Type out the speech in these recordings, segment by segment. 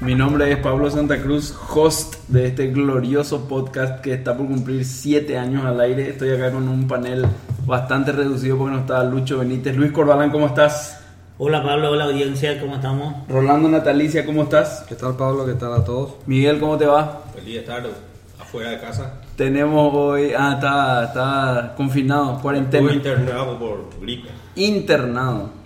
Mi nombre es Pablo Santa Cruz, host de este glorioso podcast que está por cumplir 7 años al aire. Estoy acá con un panel bastante reducido porque no está Lucho Benítez. Luis Corbalán, ¿cómo estás? Hola Pablo, hola audiencia, ¿cómo estamos? Rolando Natalicia, ¿cómo estás? ¿Qué tal Pablo? ¿Qué tal a todos? Miguel, ¿cómo te va? Feliz de estar afuera de casa. Tenemos hoy, ah, está, está confinado, cuarentena. Estuve internado por gripe. Internado.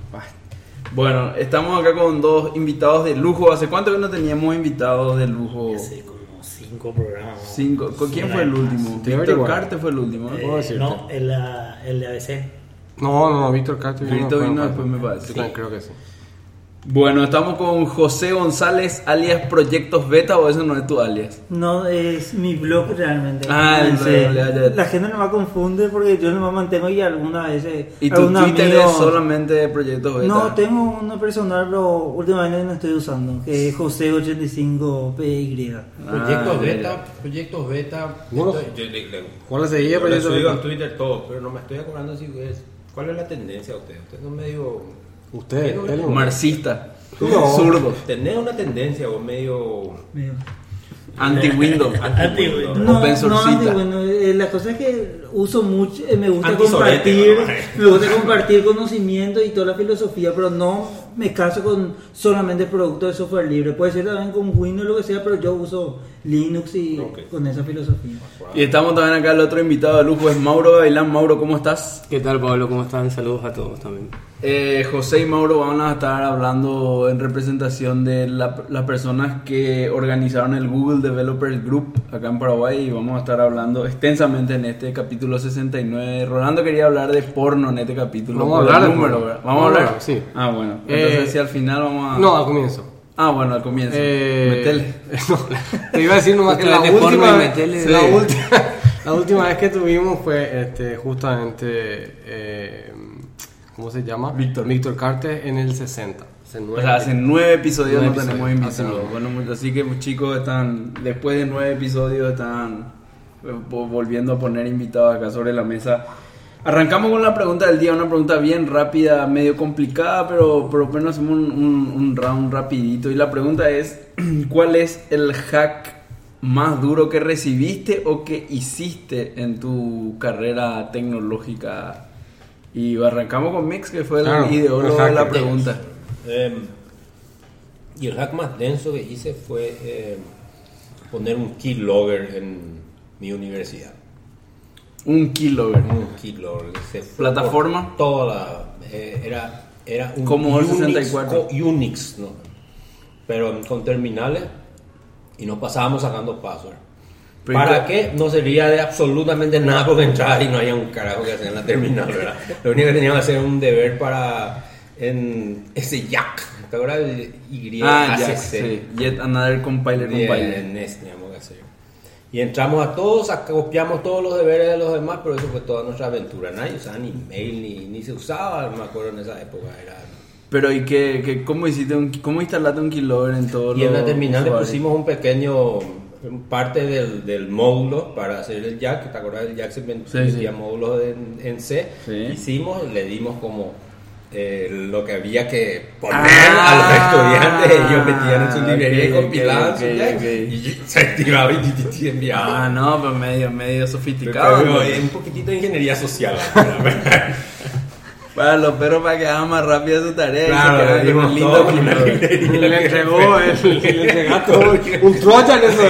Bueno, estamos acá con dos invitados de lujo. ¿Hace cuánto que no teníamos invitados de lujo? Hace como cinco programas. Cinco. ¿Con quién Sí, fue el último? Víctor. Carte fue el último. ¿no? Eh, no, el, ah, el de ABC. No, no, Víctor Castro Víctor fue- vino después, me parece. También creo que sí. Bueno, estamos con José González, alias Proyectos Beta, o eso no es tu alias. No, es mi blog realmente. Ah, el blog, ya, ya. La gente no me confunde porque yo no me mantengo y algunas veces. Y tu Twitter amigo- es solamente Proyectos Beta. No, tengo uno personal, pero últimamente no estoy usando, que es José85PY. Ah, Proyectos beta, proyectos beta. Yo ¿cuál seguía, yo le Proyectos Beta? en Twitter todo, pero no me estoy acordando si es. ¿Cuál es la tendencia de usted? Usted no medio. Usted, él. Marxista. No. Zurdo. Tenés una tendencia o medio. Anti-Windows. Anti-Windows. No, no, anti- bueno, eh, la cosa es que uso mucho, eh, me gusta compartir, me gusta compartir conocimiento y toda la filosofía, pero no me caso con solamente productos de software libre. Puede ser también con Windows lo que sea, pero yo uso Linux y Ok. con esa filosofía. Y estamos también acá, el otro invitado de lujo es Mauro Gavilán. Mauro, ¿cómo estás? ¿Qué tal Pablo? ¿Cómo están? Saludos a todos también. Eh, José y Mauro van a estar hablando en representación de la- las personas que organizaron el Google Developers Group acá en Paraguay y vamos a estar hablando extensamente en este capítulo 69. Rolando quería hablar de porno en este capítulo. Vamos a hablar de número, porno. ¿verdad? Vamos a hablar. Sí. Ah, bueno. Entonces, Eh, si al final vamos a. No, al comienzo. Ah, bueno, al comienzo. Eh, Metele. te iba a decir nomás que la última, vez, metele, la, última, la última vez que tuvimos fue este, justamente, eh, ¿cómo se llama? Víctor. Víctor Carte en el 60. Hace O nueve sea, hace nueve episodios Nueve no tenemos invitados. Hace Bueno, así que chicos están, después de nueve episodios están eh, vo- volviendo a poner invitados acá sobre la mesa. Arrancamos con la pregunta del día, una pregunta bien rápida, medio complicada, pero por lo menos hacemos un, un- un round rapidito. Y la pregunta es, ¿cuál es el hack más duro que recibiste o que hiciste en tu carrera tecnológica? Y arrancamos con Mix, que fue el Claro, ideólogo de la pregunta. Em, y el hack más denso que hice fue em, poner un keylogger en mi universidad. Un keylogger. Un keylogger. que se fue ¿Plataforma? Toda la. eh, era, era un Commodore Unix, 64. co- Unix, ¿no? Pero con terminales y nos pasábamos sacando password. Pero ¿Para ¿y qué? No servía de absolutamente nada porque entraba y no había un carajo que hacer en la terminal, ¿verdad? Lo único que teníamos que hacer era un deber para en ese jack. ¿Te acuerdas Y? Ah, ACC? sí. Yet another compiler compiler. en hacer. Y entramos a todos, copiamos todos los deberes de los demás, pero eso fue toda nuestra aventura. Nadie usaba ni mail, ni, ni se usaba, me acuerdo en esa época. Era... Pero ¿y qué, qué- cómo histe un, cómo instalaste un keylogger en todos Y en los la terminal le pusimos un pequeño parte del, del módulo para hacer el jack. ¿Te acuerdas? El jack se ven- Sí, sí. módulos en, en C. Sí. Hicimos, le dimos como eh, lo que había que poner Ah, a los estudiantes. Ellos metían en su librería y compilaban su ok, jack. ok. Y se activaba y, y- y enviaba. Ah, no, pero medio, medio sofisticado. Pero, ¿no? eh, un poquitito de ingeniería social. Para los perros para que hagan más rápido su tarea Claro, y un lindo librería. Le entregó, el, le entregaste un, un Trojan eso.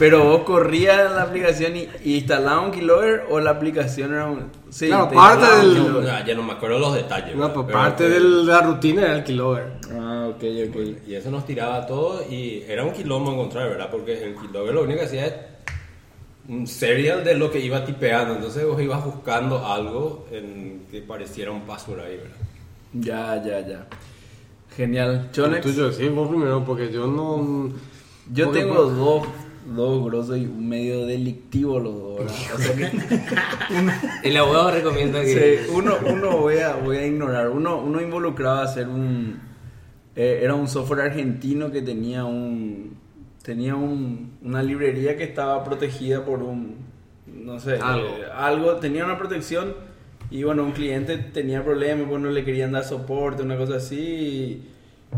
Pero vos corrías la aplicación y, y instalabas un keylogger o la aplicación era un... Sí, Claro, te parte instalaba un del- keylogger. No, ya no me acuerdo los detalles. No, pues Pero parte de la rutina era el keylogger. Ah, ok, ok. Y eso nos tiraba todo y era un quilombo encontrar, ¿verdad? Porque el keylogger lo único que hacía es un serial de lo que iba tipeando. Entonces vos ibas buscando algo en que pareciera un password ahí, ¿verdad? Ya, ya, ya. Genial. Chonex. Tuyo, sí, vos primero, porque yo no. Yo porque- tengo dos, dos grosos y un medio delictivo los dos. O sea que El abogado recomienda que. Sí, uno, uno voy, a, voy a ignorar. Uno, uno involucraba a hacer un. eh, era un software argentino que tenía un. Tenía un, una librería que estaba protegida por un. No sé. Algo. eh, algo. Tenía una protección. Y bueno, un cliente tenía problemas, bueno, le querían dar soporte, una cosa así.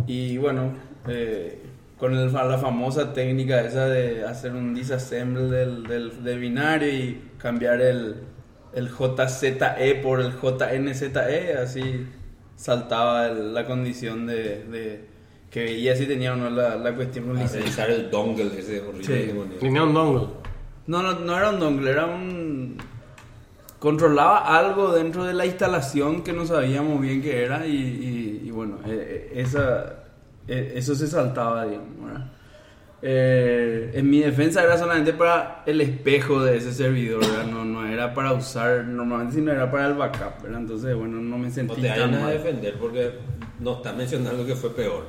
Y, y bueno, eh, con el- la famosa técnica esa de hacer un disassemble del, del, del binario y cambiar el, el JZE por el JNZE, así saltaba el- la condición de, de que veía si tenía o no la, la cuestión con A licencia. revisar el dongle ese horrible Sí. Tenía un dongle. No, no, no era un dongle, era un... Controlaba algo dentro de la instalación que no sabíamos bien qué era y, y- y bueno, eh, eh, esa, eh, eso se saltaba, digamos. ¿verdad? Eh, en mi defensa era solamente para el espejo de ese servidor, ¿verdad? No, no era para usar, normalmente sino era para el backup, ¿verdad? Entonces, bueno, no me No sentí te tan vayan a mal. defender porque no está mencionando que fue peor.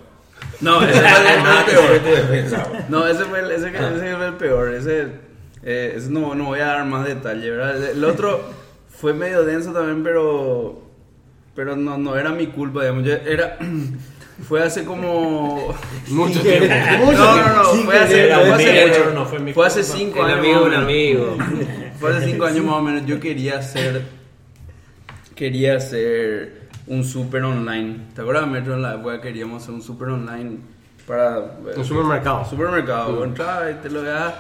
No, ese fue el, que peor. defensa. No, ese fue el, ese, que- ese fue el peor. Ese, eh, ese no, no voy a dar más detalle, ¿verdad? El otro fue medio denso también, pero pero no, no era mi culpa, digamos. Yo era, fue hace como... Mucho tiempo. No, no, no, fue hace, fue mucho. no fue mi Fue hace culpa. cinco El años. amigo un amigo. Fue hace cinco años más o menos. Yo quería hacer. Quería hacer un super online. ¿Te acuerdas, Metro? En la época queríamos hacer un super online para. eh, Un supermercado. Supermercado. Vos entrabas y te lo das.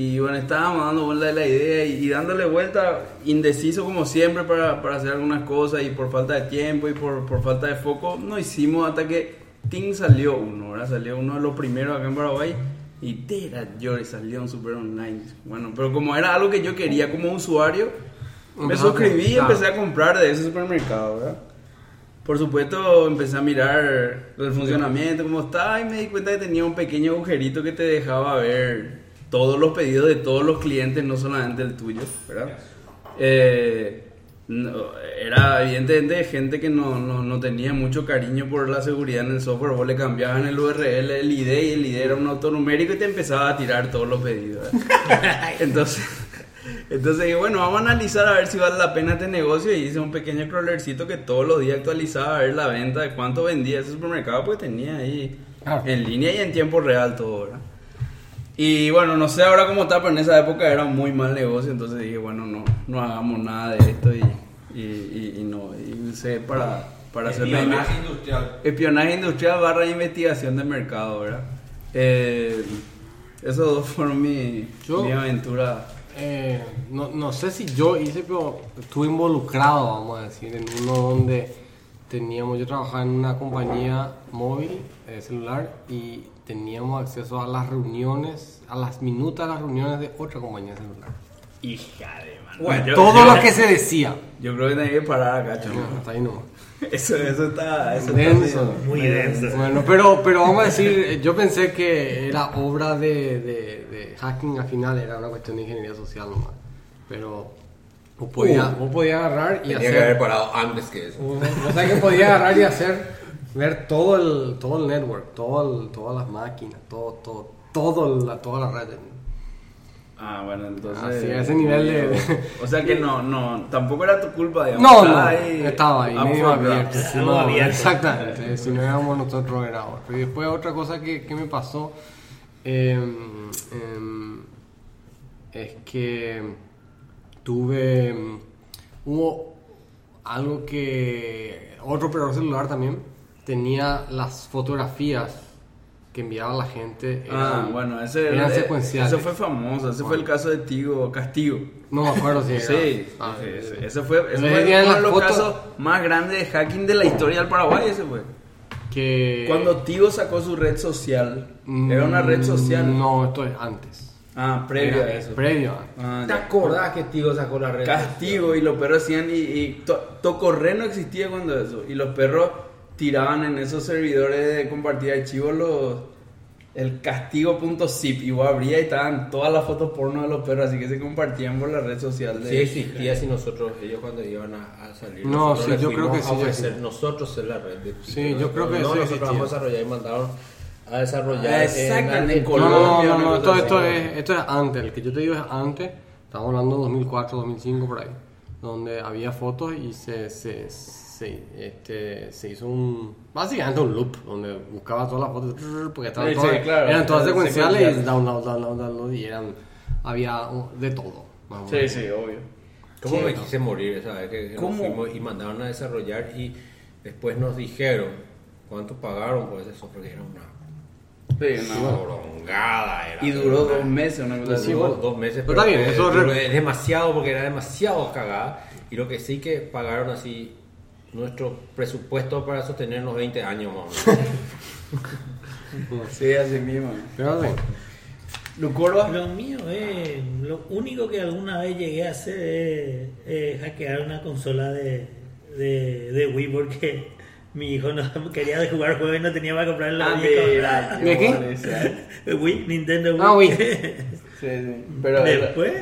Y bueno, estábamos dando vuelta de la idea y, y dándole vuelta, indeciso como siempre para, para hacer algunas cosas y por falta de tiempo y por, por falta de foco, no hicimos hasta que Ting salió uno, ¿verdad? Salió uno de los primeros acá en Paraguay y tera, yo y salió un super online. Bueno, pero como era algo que yo quería como usuario, me suscribí y empecé a comprar de ese supermercado, ¿verdad? Por supuesto, empecé a mirar el funcionamiento, cómo estaba, y me di cuenta que tenía un pequeño agujerito que te dejaba ver todos los pedidos de todos los clientes, no solamente el tuyo, ¿verdad? Eh, no, era evidentemente gente que no, no, no tenía mucho cariño por la seguridad en el software. Vos le cambiabas en el URL el ID y el ID era un autonumérico y te empezaba a tirar todos los pedidos. Entonces, entonces dije, bueno, vamos a analizar a ver si vale la pena este negocio. Y hice un pequeño crawlercito que todos los días actualizaba a ver la venta de cuánto vendía ese supermercado, pues tenía ahí en línea y en tiempo real todo, ¿verdad? Y bueno, no sé ahora cómo está, pero en esa época era muy mal negocio, entonces dije, bueno, no, no hagamos nada de esto y, y, y- y no, y usé para, para hacer la Espionaje industrial. espionaje industrial barra investigación de mercado, ¿verdad? Eh, esos dos fueron mi, Yo- mi aventura. Eh, no, no sé si yo hice, pero estuve involucrado, vamos a decir, en uno donde teníamos, yo trabajaba en una compañía móvil, eh, celular, y teníamos acceso a las reuniones, a las minutas de las reuniones de otra compañía celular. Hija de mano. Bueno, yo, Todo yo- lo que se decía. Yo creo que tenía que parar acá, chamo. No, hasta ahí nomás. Eso, eso está... Eso Denso. está Muy denso. Bueno, pero, pero vamos a decir, eh, yo pensé que era obra de, de, de hacking al final, era una cuestión de ingeniería social nomás. Pero vos podías, vos podías agarrar y Tenía que haber hacer... parado antes que eso. O sea que podías agarrar y hacer, ver todo el, todo el network, todo el- todas las máquinas, todo, todo, todo la, toda la red. Ah, bueno, entonces. Ah, sí, a ese nivel de- O sea que no, no, tampoco era tu culpa, digamos. No, estaba no, ahí estaba ahí, medio abierto. no. Exactamente, si no éramos nosotros era otro. Y después otra cosa que, que me pasó em, em, es que tuve, hubo algo que, otro operador celular también, tenía las fotografías que enviaba la gente. Ah, eran- bueno, ese, eran eh, secuenciales. ese fue famoso. Ese fue el caso de Tigo Castigo. No me acuerdo si era. Sí, Ah, sí, ese, ese fue, ese fue uno de los fotos- casos más grandes de hacking de la historia del Paraguay. Ese fue. que Cuando Tigo sacó su red social, era una red social. Mm, No, esto es antes. Ah, previo Era a eso. Previo. Ah, ¿Te acordás que Tigo sacó la red? Castigo y los perros hacían y, y to- Tocorre no existía cuando eso y los perros tiraban en esos servidores de compartir archivos los el castigo.zip y vos abría y estaban todas las fotos porno de los perros así que se compartían por la red social de Sí existía si nosotros, ellos cuando iban a, a salir, No, nosotros sí, les yo creo que sí, a ofrecer nosotros en la red de Sí, yo creo que no, sí nosotros vamos a desarrollar y mandaron a desarrollar. Exactamente, en- en No, no, Colombia, no, no, cosa esto, esto, es, esto es antes, el que yo te digo es antes, estamos hablando de 2004, 2005 por ahí, donde había fotos y se, se, se, este, se hizo un, básicamente un loop, donde buscaba todas las fotos, porque estaban Sí, todas, sí, claro, eran todas eran secuenciales y secuenciales. download, download, download, y eran, había de todo. más o Sí, menos. sí, obvio. ¿Cómo Sí, me no. quise morir esa vez que, ¿Cómo? fuimos y mandaron a desarrollar y después nos dijeron cuánto pagaron por ese software? Que era una Sí, no. prolongada. Era Y duró una- dos meses, una cosa Sí, así. duró dos meses, Pero está bien, eh, eso es demasiado porque era demasiado cagada. Y lo que sí que pagaron así nuestro presupuesto para sostenernos 20 años más o menos. Sí, así mismo. Lucorba. Lo mío es. Lo único que alguna vez llegué a hacer es, es hackear una consola de, de, de Wii porque mi hijo no quería jugar juegos y no tenía para comprar la Ah, Wii. ¿De qué? Wii, Nintendo Wii. Ah, Wii. Sí, sí. Pero Después.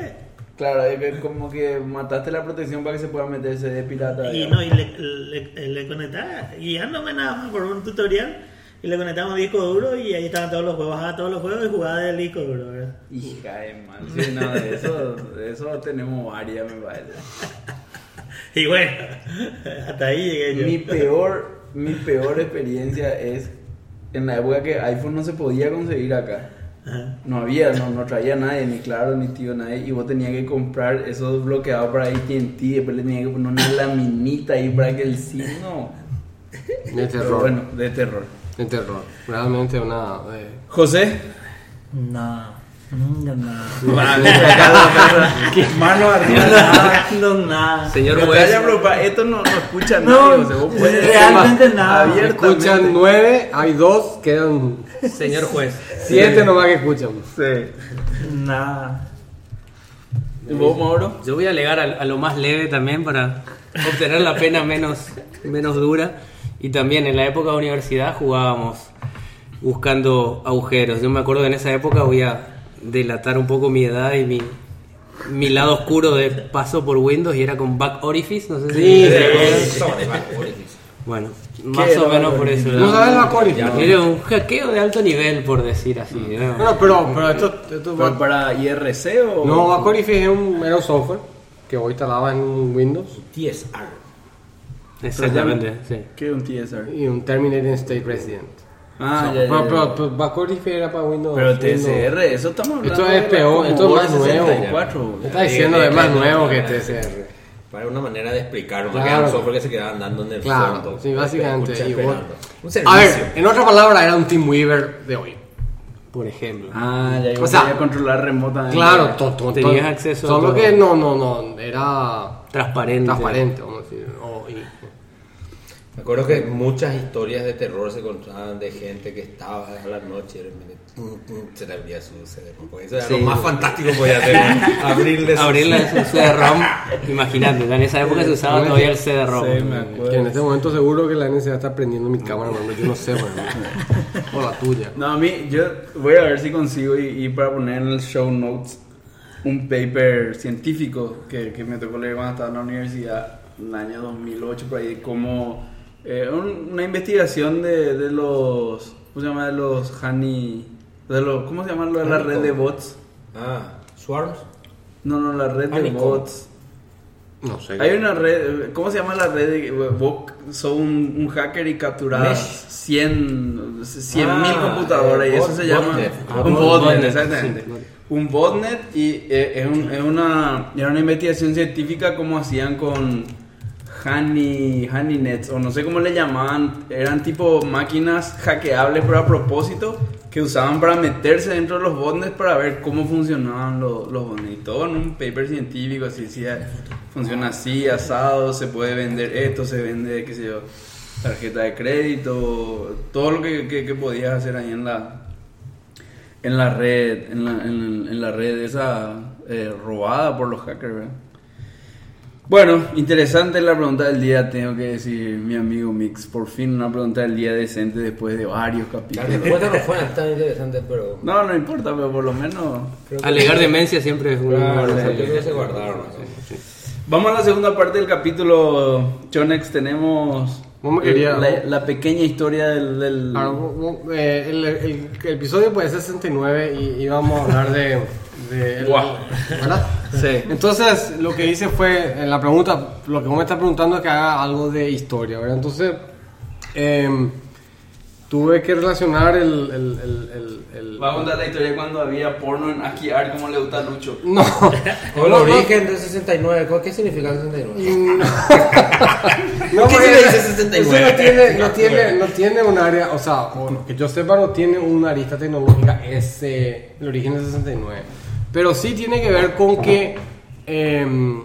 Claro, es que como que mataste la protección para que se pueda meterse de pirata. Y digamos. no, y le, le, le conectaba, guiándome nada más por un tutorial. Y le conectamos disco duro y ahí estaban todos los juegos, bajaba todos los juegos y jugaba del disco duro, ¿verdad? Hija de mal. Sí, no, de eso, de eso tenemos varias, me parece. Y bueno, hasta ahí llegué yo. Mi peor, mi peor experiencia es en la época que iPhone no se podía conseguir acá. Ajá. No había, no, no traía nadie, ni claro, ni tío, nadie. Y vos tenías que comprar esos bloqueados para AT&T, después le tenías que poner una laminita ahí para que el signo... De Pero terror. bueno, de terror. De terror. Realmente una... eh, José. No. Mano arriba. No, nada. Señor juez, esto no, no escucha No, nadie. realmente nada. Escuchan nueve, hay dos, quedan señor juez. siete nomás que escuchan. Sí. Nada. ¿Y vos, Mauro? Yo voy a alegar a, a lo más leve también para obtener la pena menos, menos dura. Y también en la época de universidad jugábamos buscando agujeros. Yo me acuerdo que en esa época voy a delatar un poco mi edad y mi, mi lado oscuro de paso por Windows y era con Back Orifice. No sé si Sí, Back Orifice. Bueno, más o menos Back por eso. ¿No sabes la Cory? Era un hackeo de alto nivel, por decir así. ¿no? Bueno, pero, pero esto, esto ¿Pero para IRC o...? No, Backorifice es un, era un software que vos instalabas en un Windows TSR. Exactamente, sí. ¿Qué es un TSR? y un Terminating State Resident. Ah, So, ya, ya, pero, ya. pero, pero Backorifice era para Windows. Pero Windows. TSR, eso estamos hablando Esto es peor, esto es más nuevo. 64. Me está diciendo de más nuevo que TSR. Para una manera de explicarlo, Claro. era un software que se quedaba andando en el Claro, fondo. sí, básicamente. Un servicio. A ver, en otra palabra, era un TeamWeaver de hoy. Por ejemplo. Ah, ya, O sea, controlar remotamente. Claro, to- to- Tenías to- acceso a Solo todo. que no, no, no, era Transparente. transparente, vamos a decir. o- y- Me acuerdo que muchas historias de terror se contaban de gente que estaba a la noche y de repente, pum, pum, se le abría su CD. porque Eso era Sí. lo más fantástico que podía hacer. Abrirle su Abrirle su CD-ROM, imagínate, en esa época se usaba todavía el CD-ROM. Sí, me acuerdo. Que en este momento seguro que la NSA está prendiendo mi cámara, mano, yo no sé, o la tuya. No, a mí, yo voy a ver si consigo y, y para poner en el show notes un paper científico que, que me tocó leer cuando estaba en la universidad en el año 2008, por ahí, como eh, un- una investigación de, de los, ¿cómo se llama? De los honey, de los, ¿cómo se llama lo de la red de bots? Ah, Swarms. No, no, la red de bots. No sé. Hay una red, ¿cómo se llama la red? de- Vos sos un, un hacker y capturás Mesh. 100 100 mil Ah, computadoras y eh, eso bot- se llama botnet. Ah, un bot- botnet, botnet, exactamente. sí, Un botnet y eh, es, un- es una, era una investigación científica como hacían con honey, honey nets o no sé cómo le llamaban, eran tipo máquinas hackeables pero a propósito que usaban para meterse dentro de los botnets para ver cómo funcionaban los, los botnets. Y todo en un paper científico, así decía, funciona así, asado, se puede vender esto, se vende, qué sé yo, tarjeta de crédito, todo lo que, podías hacer ahí en la, en la red, en la, en la red esa eh, robada por los hackers, ¿verdad? Bueno, interesante la pregunta del día, tengo que decir, mi amigo Mix, por fin una pregunta del día decente después de varios La capítulos. respuesta no fue tan interesante, pero. No, no importa, pero por lo menos... Alegar demencia siempre es una Claro, buena yo creo que salida. se guardaron. Vamos a la segunda parte del capítulo, Chonex, tenemos querías... la, la pequeña historia del... del- Claro, eh, el, el- el episodio puede ser 69 y, y vamos a hablar de... de Guau. ¿Verdad? Sí. Entonces, lo que hice fue, en la pregunta, lo que vos me estás preguntando es que haga algo de historia, ¿verdad? Entonces, em, tuve que relacionar el... el, el, el- el- Va a contar la historia cuando había porno en Asquiar como le gusta a Lucho. No, el No, no. origen del 69, ¿qué significa el 69? No, ¿Qué dice 69? eso no tiene, no, tiene, no tiene un área, o sea, que yo sepa, no tiene una arista tecnológica ese, el origen del 69. Pero sí tiene que ver con que em,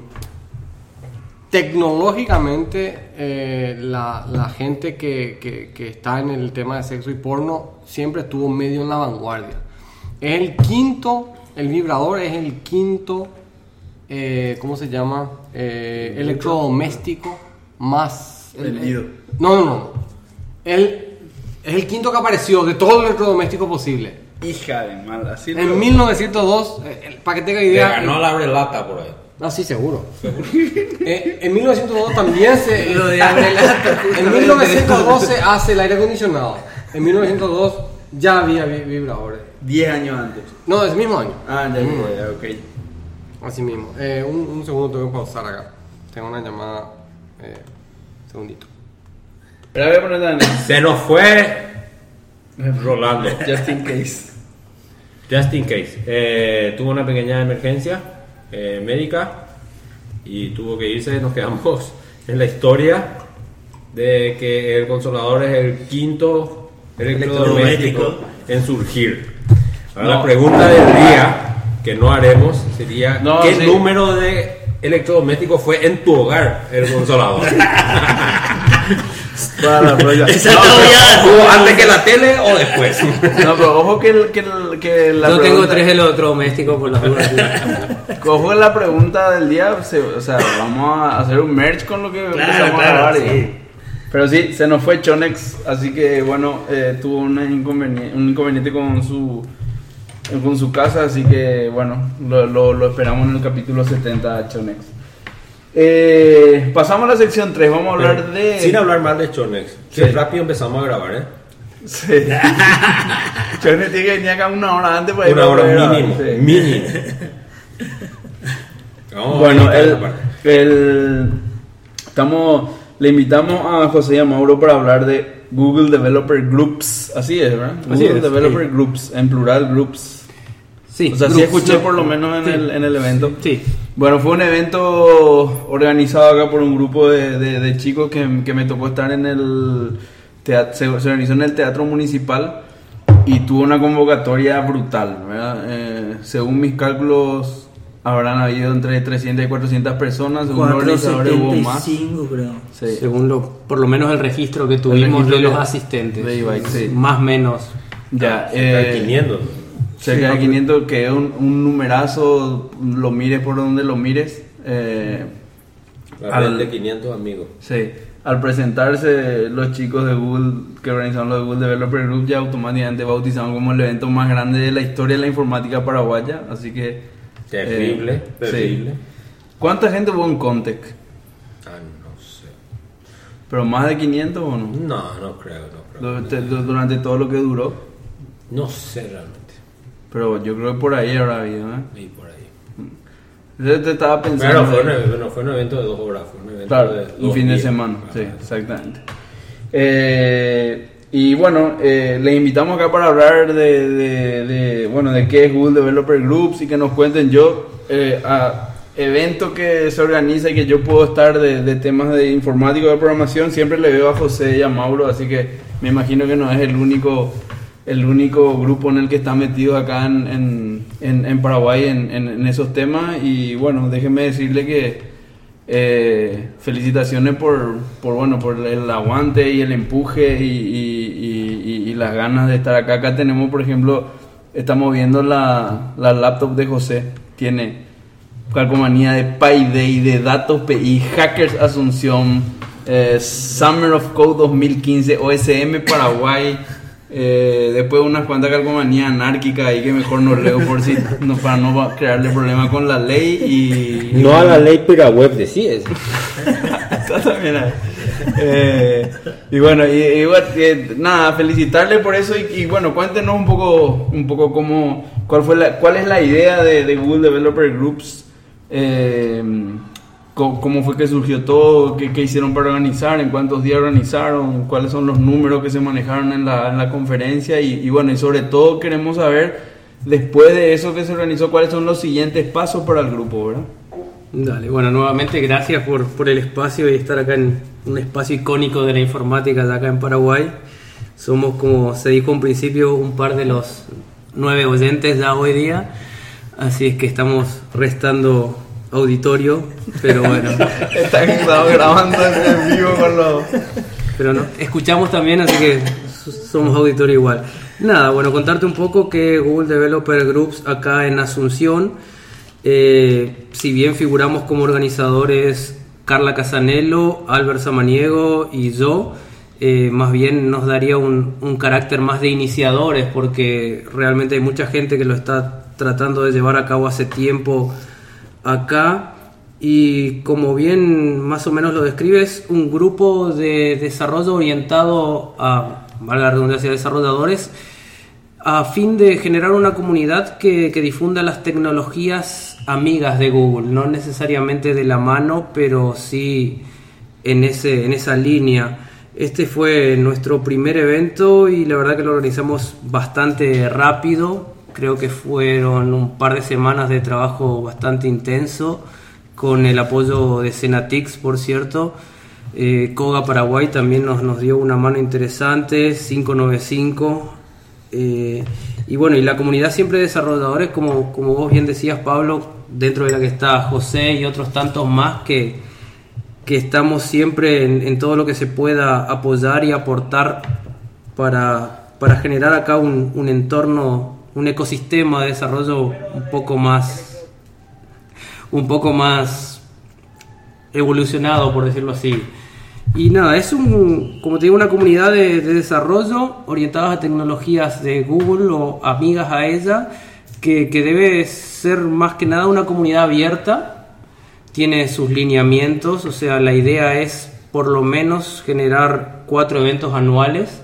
tecnológicamente eh, la, la gente que, que- que está en el tema de sexo y porno siempre estuvo medio en la vanguardia. Es el quinto, el vibrador es el quinto, eh, ¿cómo se llama? Eh, electrodoméstico más... el- Vendido. no, no, no. El, es el quinto que apareció de todo el electrodoméstico posible. Hija de mal, así En lo- 1902, eh, para que tenga Le idea... ganó la abre lata por ahí. No, sí, seguro. Eh, en 1902 también se... Lo de abre lata, en 1902 se hace el aire acondicionado. En 1902 ya había vi- vibradores. 10 años antes. No, es el mismo año. Ah, ya, Mm. ya, ya, ok. Así mismo. Eh, un, un segundo, tengo que pausar acá. Tengo una llamada. Eh, segundito. Pero voy a poner. Se nos fue Rolando. Just in case. Just in case. Eh, tuvo una pequeña emergencia eh, médica y tuvo que irse. Nos quedamos en la historia de que el consolador es el quinto electrodoméstico en surgir. Ahora la pregunta del día que no haremos sería No, ¿qué sí. número de electrodomésticos fue en tu hogar el consolador? Para la próxima. Esa No, está pero- obviada. ¿Hubo antes que la tele o después? No, pero ojo que, el- que, el- que la Yo tengo pregunta- tres electrodomésticos por las dudas. Ojo la pregunta del día, se- o sea, vamos a hacer un merge con lo que empezamos a claro, grabar. y-. Pero sí, se nos fue Chonex, así que bueno, eh, tuvo una inconveniente, un inconveniente con su con su casa, así que bueno, lo, lo- lo esperamos en el capítulo 70 a Chonex. Eh, pasamos a la sección 3, vamos a hablar de... Sin hablar mal de Chonex. Sí. rápido empezamos a grabar, ¿eh? Sí. Chonex tiene que venir acá una hora antes para Una hora ver, mínimo. sí. Mínimo. Vamos Bueno, el- estamos, le invitamos a José y a Mauro para hablar de Google Developer Groups. Así es, ¿verdad? Así Google es, Developer Groups, en plural Groups. Sí, O sea, sí grupos, escuché por lo menos en, Sí. el, en el evento. Sí. Bueno, fue un evento organizado acá por un grupo de, de- de chicos que, que me tocó estar en el teatro, se, se organizó en el Teatro Municipal y tuvo una convocatoria brutal, ¿verdad? Eh, según mis cálculos, habrán habido entre 300 y 400 personas, según los organizadores hubo más. 475 creo. Sí. Según lo, por lo menos el registro que tuvimos registro de los asistentes. de sí. Más o menos. Ya, eh, 500. Cerca Sí, de 500, que es un, un numerazo, lo mires por donde lo mires. eh, La al- de 500 amigos. Sí, al presentarse los chicos de Google que organizaron los de Google Developer Group ya automáticamente bautizaron como el evento más grande de la historia de la informática paraguaya, así que... Terrible, eh, terrible. sí. ¿Cuánta gente hubo en Contec? Ah, no sé. ¿Pero más de 500 o no? No, no creo, no creo. Durante, durante todo lo que duró. No sé realmente. Pero yo creo que por ahí habrá habido, ¿eh? Y por ahí. Yo te estaba pensando... Pero fue un, no fue un evento de dos horas, fue un evento Claro, de un dos fin de días. semana, Ah, sí, exactamente. Eh, y bueno, eh, les invitamos acá para hablar de, de- de, bueno, de qué es Google Developer Groups y que nos cuenten yo eh, a evento que se organiza y que yo puedo estar de, de temas de informática de programación, siempre le veo a José y a Mauro, así que me imagino que no es el único el único grupo en el que está metido acá en, en, en- Paraguay en, esos temas y bueno, déjenme decirle que eh, felicitaciones por, por, bueno, por el aguante y el empuje y- y las ganas de estar acá. Acá tenemos, por ejemplo, estamos viendo la, la laptop de José. Tiene calcomanía de Payday, de Datos PI, Hackers Asunción, eh, Summer of Code 2015, OSM Paraguay. Eh, después unas cuantas calcomanías anárquicas ahí que mejor no leo por si no, para no crearle problema con la ley y No a la ley web de sí es. Está también. Eh, y bueno, y, y bueno, eh, nada, felicitarle por eso y, y bueno, cuéntenos un poco, un poco cómo, cuál fue la, cuál es la idea de, de Google Developer Groups, eh, cómo, cómo fue que surgió todo, qué, qué hicieron para organizar, en cuántos días organizaron, cuáles son los números que se manejaron en la, en la conferencia y, y bueno, y sobre todo queremos saber después de eso que se organizó, cuáles son los siguientes pasos para el grupo, ¿verdad? Dale, bueno, nuevamente gracias por, por el espacio y estar acá en un espacio icónico de la informática de acá en Paraguay. Somos, como se dijo en principio, un par de los nueve oyentes ya hoy día, así es que estamos restando auditorio, pero bueno, Están grabando en vivo con los... pero no, escuchamos también, así que so- somos auditorio igual. Nada, bueno, contarte un poco que Google Developer Groups acá en Asunción, eh, si bien figuramos como organizadores Carla Casanello, Albert Samaniego y yo, eh, más bien nos daría un, un carácter más de iniciadores porque realmente hay mucha gente que lo está tratando de llevar a cabo hace tiempo acá y como bien más o menos lo describes, un grupo de desarrollo orientado a, valga la redundancia, desarrolladores a fin de generar una comunidad que, que difunda las tecnologías amigas de Google, no necesariamente de la mano, pero sí en, ese, en esa línea. Este fue nuestro primer evento y la verdad que lo organizamos bastante rápido, creo que fueron un par de semanas de trabajo bastante intenso, con el apoyo de Senatix, por cierto. Eh, Koga Paraguay también nos, nos dio una mano interesante, 595. Eh, y bueno, y la comunidad siempre de desarrolladores, como, como vos bien decías, Pablo, dentro de la que está José y otros tantos más que, que estamos siempre en, todo lo que se pueda apoyar y aportar para, para generar acá un entorno, un ecosistema de desarrollo un poco más un poco más evolucionado, por decirlo así. Y nada, es un, como te digo, una comunidad de, de desarrollo orientadas a tecnologías de Google o amigas a ella, que, que debe ser más que nada una comunidad abierta, tiene sus lineamientos, o sea, la idea es por lo menos generar cuatro eventos anuales.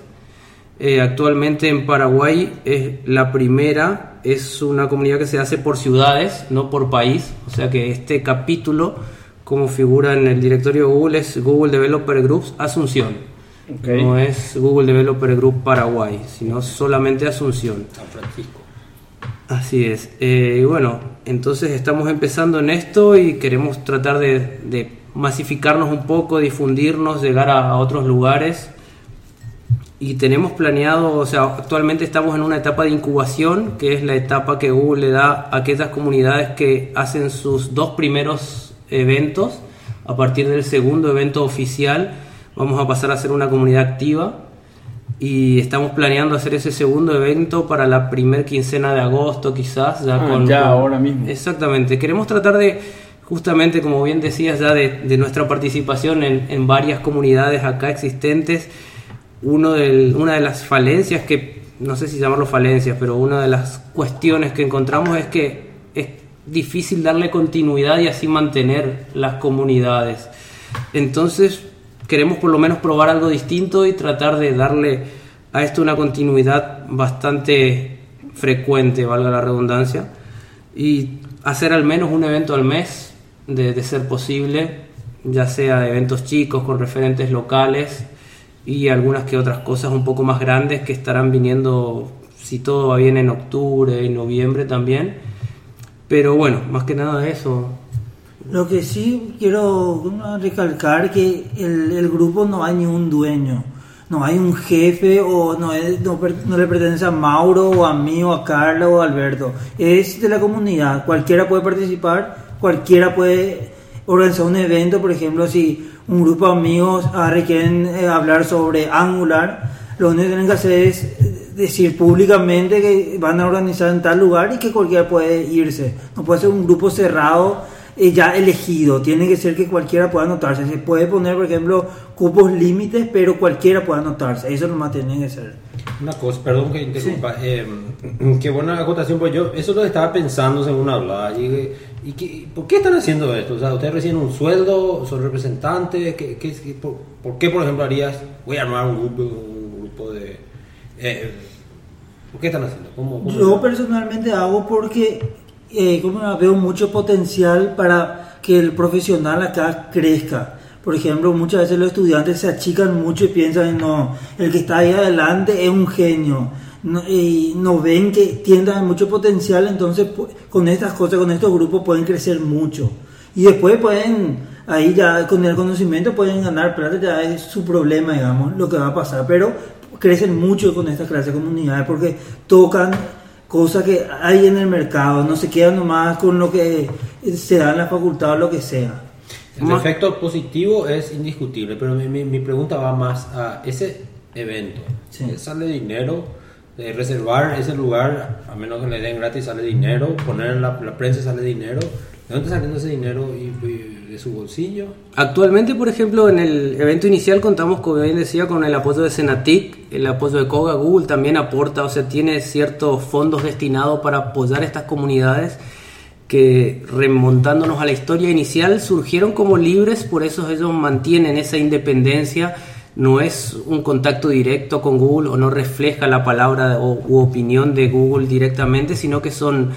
Eh, actualmente en Paraguay es la primera, es una comunidad que se hace por ciudades, no por país, o sea que este capítulo, como figura en el directorio Google, es Google Developer Groups Asunción. Ok. No es Google Developer Group Paraguay, sino solamente Asunción. San Francisco. Así es. Eh, y bueno, entonces estamos empezando en esto y queremos tratar de, de masificarnos un poco, difundirnos, llegar a, a otros lugares. Y tenemos planeado, o sea, actualmente estamos en una etapa de incubación, que es la etapa que Google le da a aquellas comunidades que hacen sus dos primeros eventos. A partir del segundo evento oficial vamos a pasar a ser una comunidad activa y estamos planeando hacer ese segundo evento para la primer quincena de agosto quizás ya Ah, con ya, con- ahora mismo. exactamente queremos tratar de justamente como bien decías ya de, de nuestra participación en, en varias comunidades acá existentes uno del- una de las falencias que no sé si llamarlo falencias pero una de las cuestiones que encontramos es que es difícil darle continuidad y así mantener las comunidades. Entonces queremos por lo menos probar algo distinto y tratar de darle a esto una continuidad bastante frecuente, valga la redundancia, y hacer al menos un evento al mes, de, de ser posible, ya sea eventos chicos con referentes locales y algunas que otras cosas un poco más grandes que estarán viniendo, si todo va bien, en octubre y noviembre también. Pero bueno, más que nada eso, Lo que sí quiero recalcar que el, el grupo no hay ni un dueño, no hay un jefe o no, es- no, no le pertenece a Mauro o a mí o a Carla o a Alberto, es de la comunidad, cualquiera puede participar, cualquiera puede organizar un evento, por ejemplo, si un grupo de amigos ah, requieren eh, hablar sobre Angular, lo único que tienen que hacer es eh, decir públicamente que van a organizar en tal lugar y que cualquiera puede irse. No puede ser un grupo cerrado eh, ya elegido. Tiene que ser que cualquiera pueda anotarse. Se puede poner, por ejemplo, cupos límites, pero cualquiera puede anotarse. Eso nomás tiene que ser. Una cosa, perdón que interrumpa. eh, qué buena acotación, pues yo eso lo estaba pensando según hablaba. Y, ¿Y qué- por qué están haciendo esto? O sea, ¿ustedes reciben un sueldo? ¿Son representantes? ¿Qué, qué- qué- por, por qué, por ejemplo, harías, voy a armar un grupo, un grupo de... eh, ¿Por qué están haciendo? ¿Cómo, cómo- Yo personalmente hago porque eh, como veo mucho potencial para que el profesional acá crezca. Por ejemplo, muchas veces los estudiantes se achican mucho y piensan, no, el que está ahí adelante es un genio. No, y no ven que tienen mucho potencial, entonces con estas cosas, con estos grupos pueden crecer mucho. Y después pueden, ahí ya con el conocimiento pueden ganar plata, ya es su problema, digamos, lo que va a pasar. Pero crecen mucho con esta clase de comunidades porque tocan cosas que hay en el mercado, no se quedan nomás con lo que se da en la facultad o lo que sea. El efecto positivo es indiscutible, pero mi, mi- mi pregunta va más a ese evento. Sí. ¿Sale dinero? De reservar ese lugar, a menos que le den gratis, sale dinero. Poner la, la prensa sale dinero. ¿De dónde está saliendo ese dinero? ¿Y, y de su bolsillo? Actualmente, por ejemplo, en el evento inicial contamos, como bien decía, con el apoyo de Senatic, el apoyo de Koga, Google también aporta, o sea, tiene ciertos fondos destinados para apoyar estas comunidades que remontándonos a la historia inicial surgieron como libres, por eso ellos mantienen esa independencia, no es un contacto directo con Google o no refleja la palabra o, u opinión de Google directamente, sino que son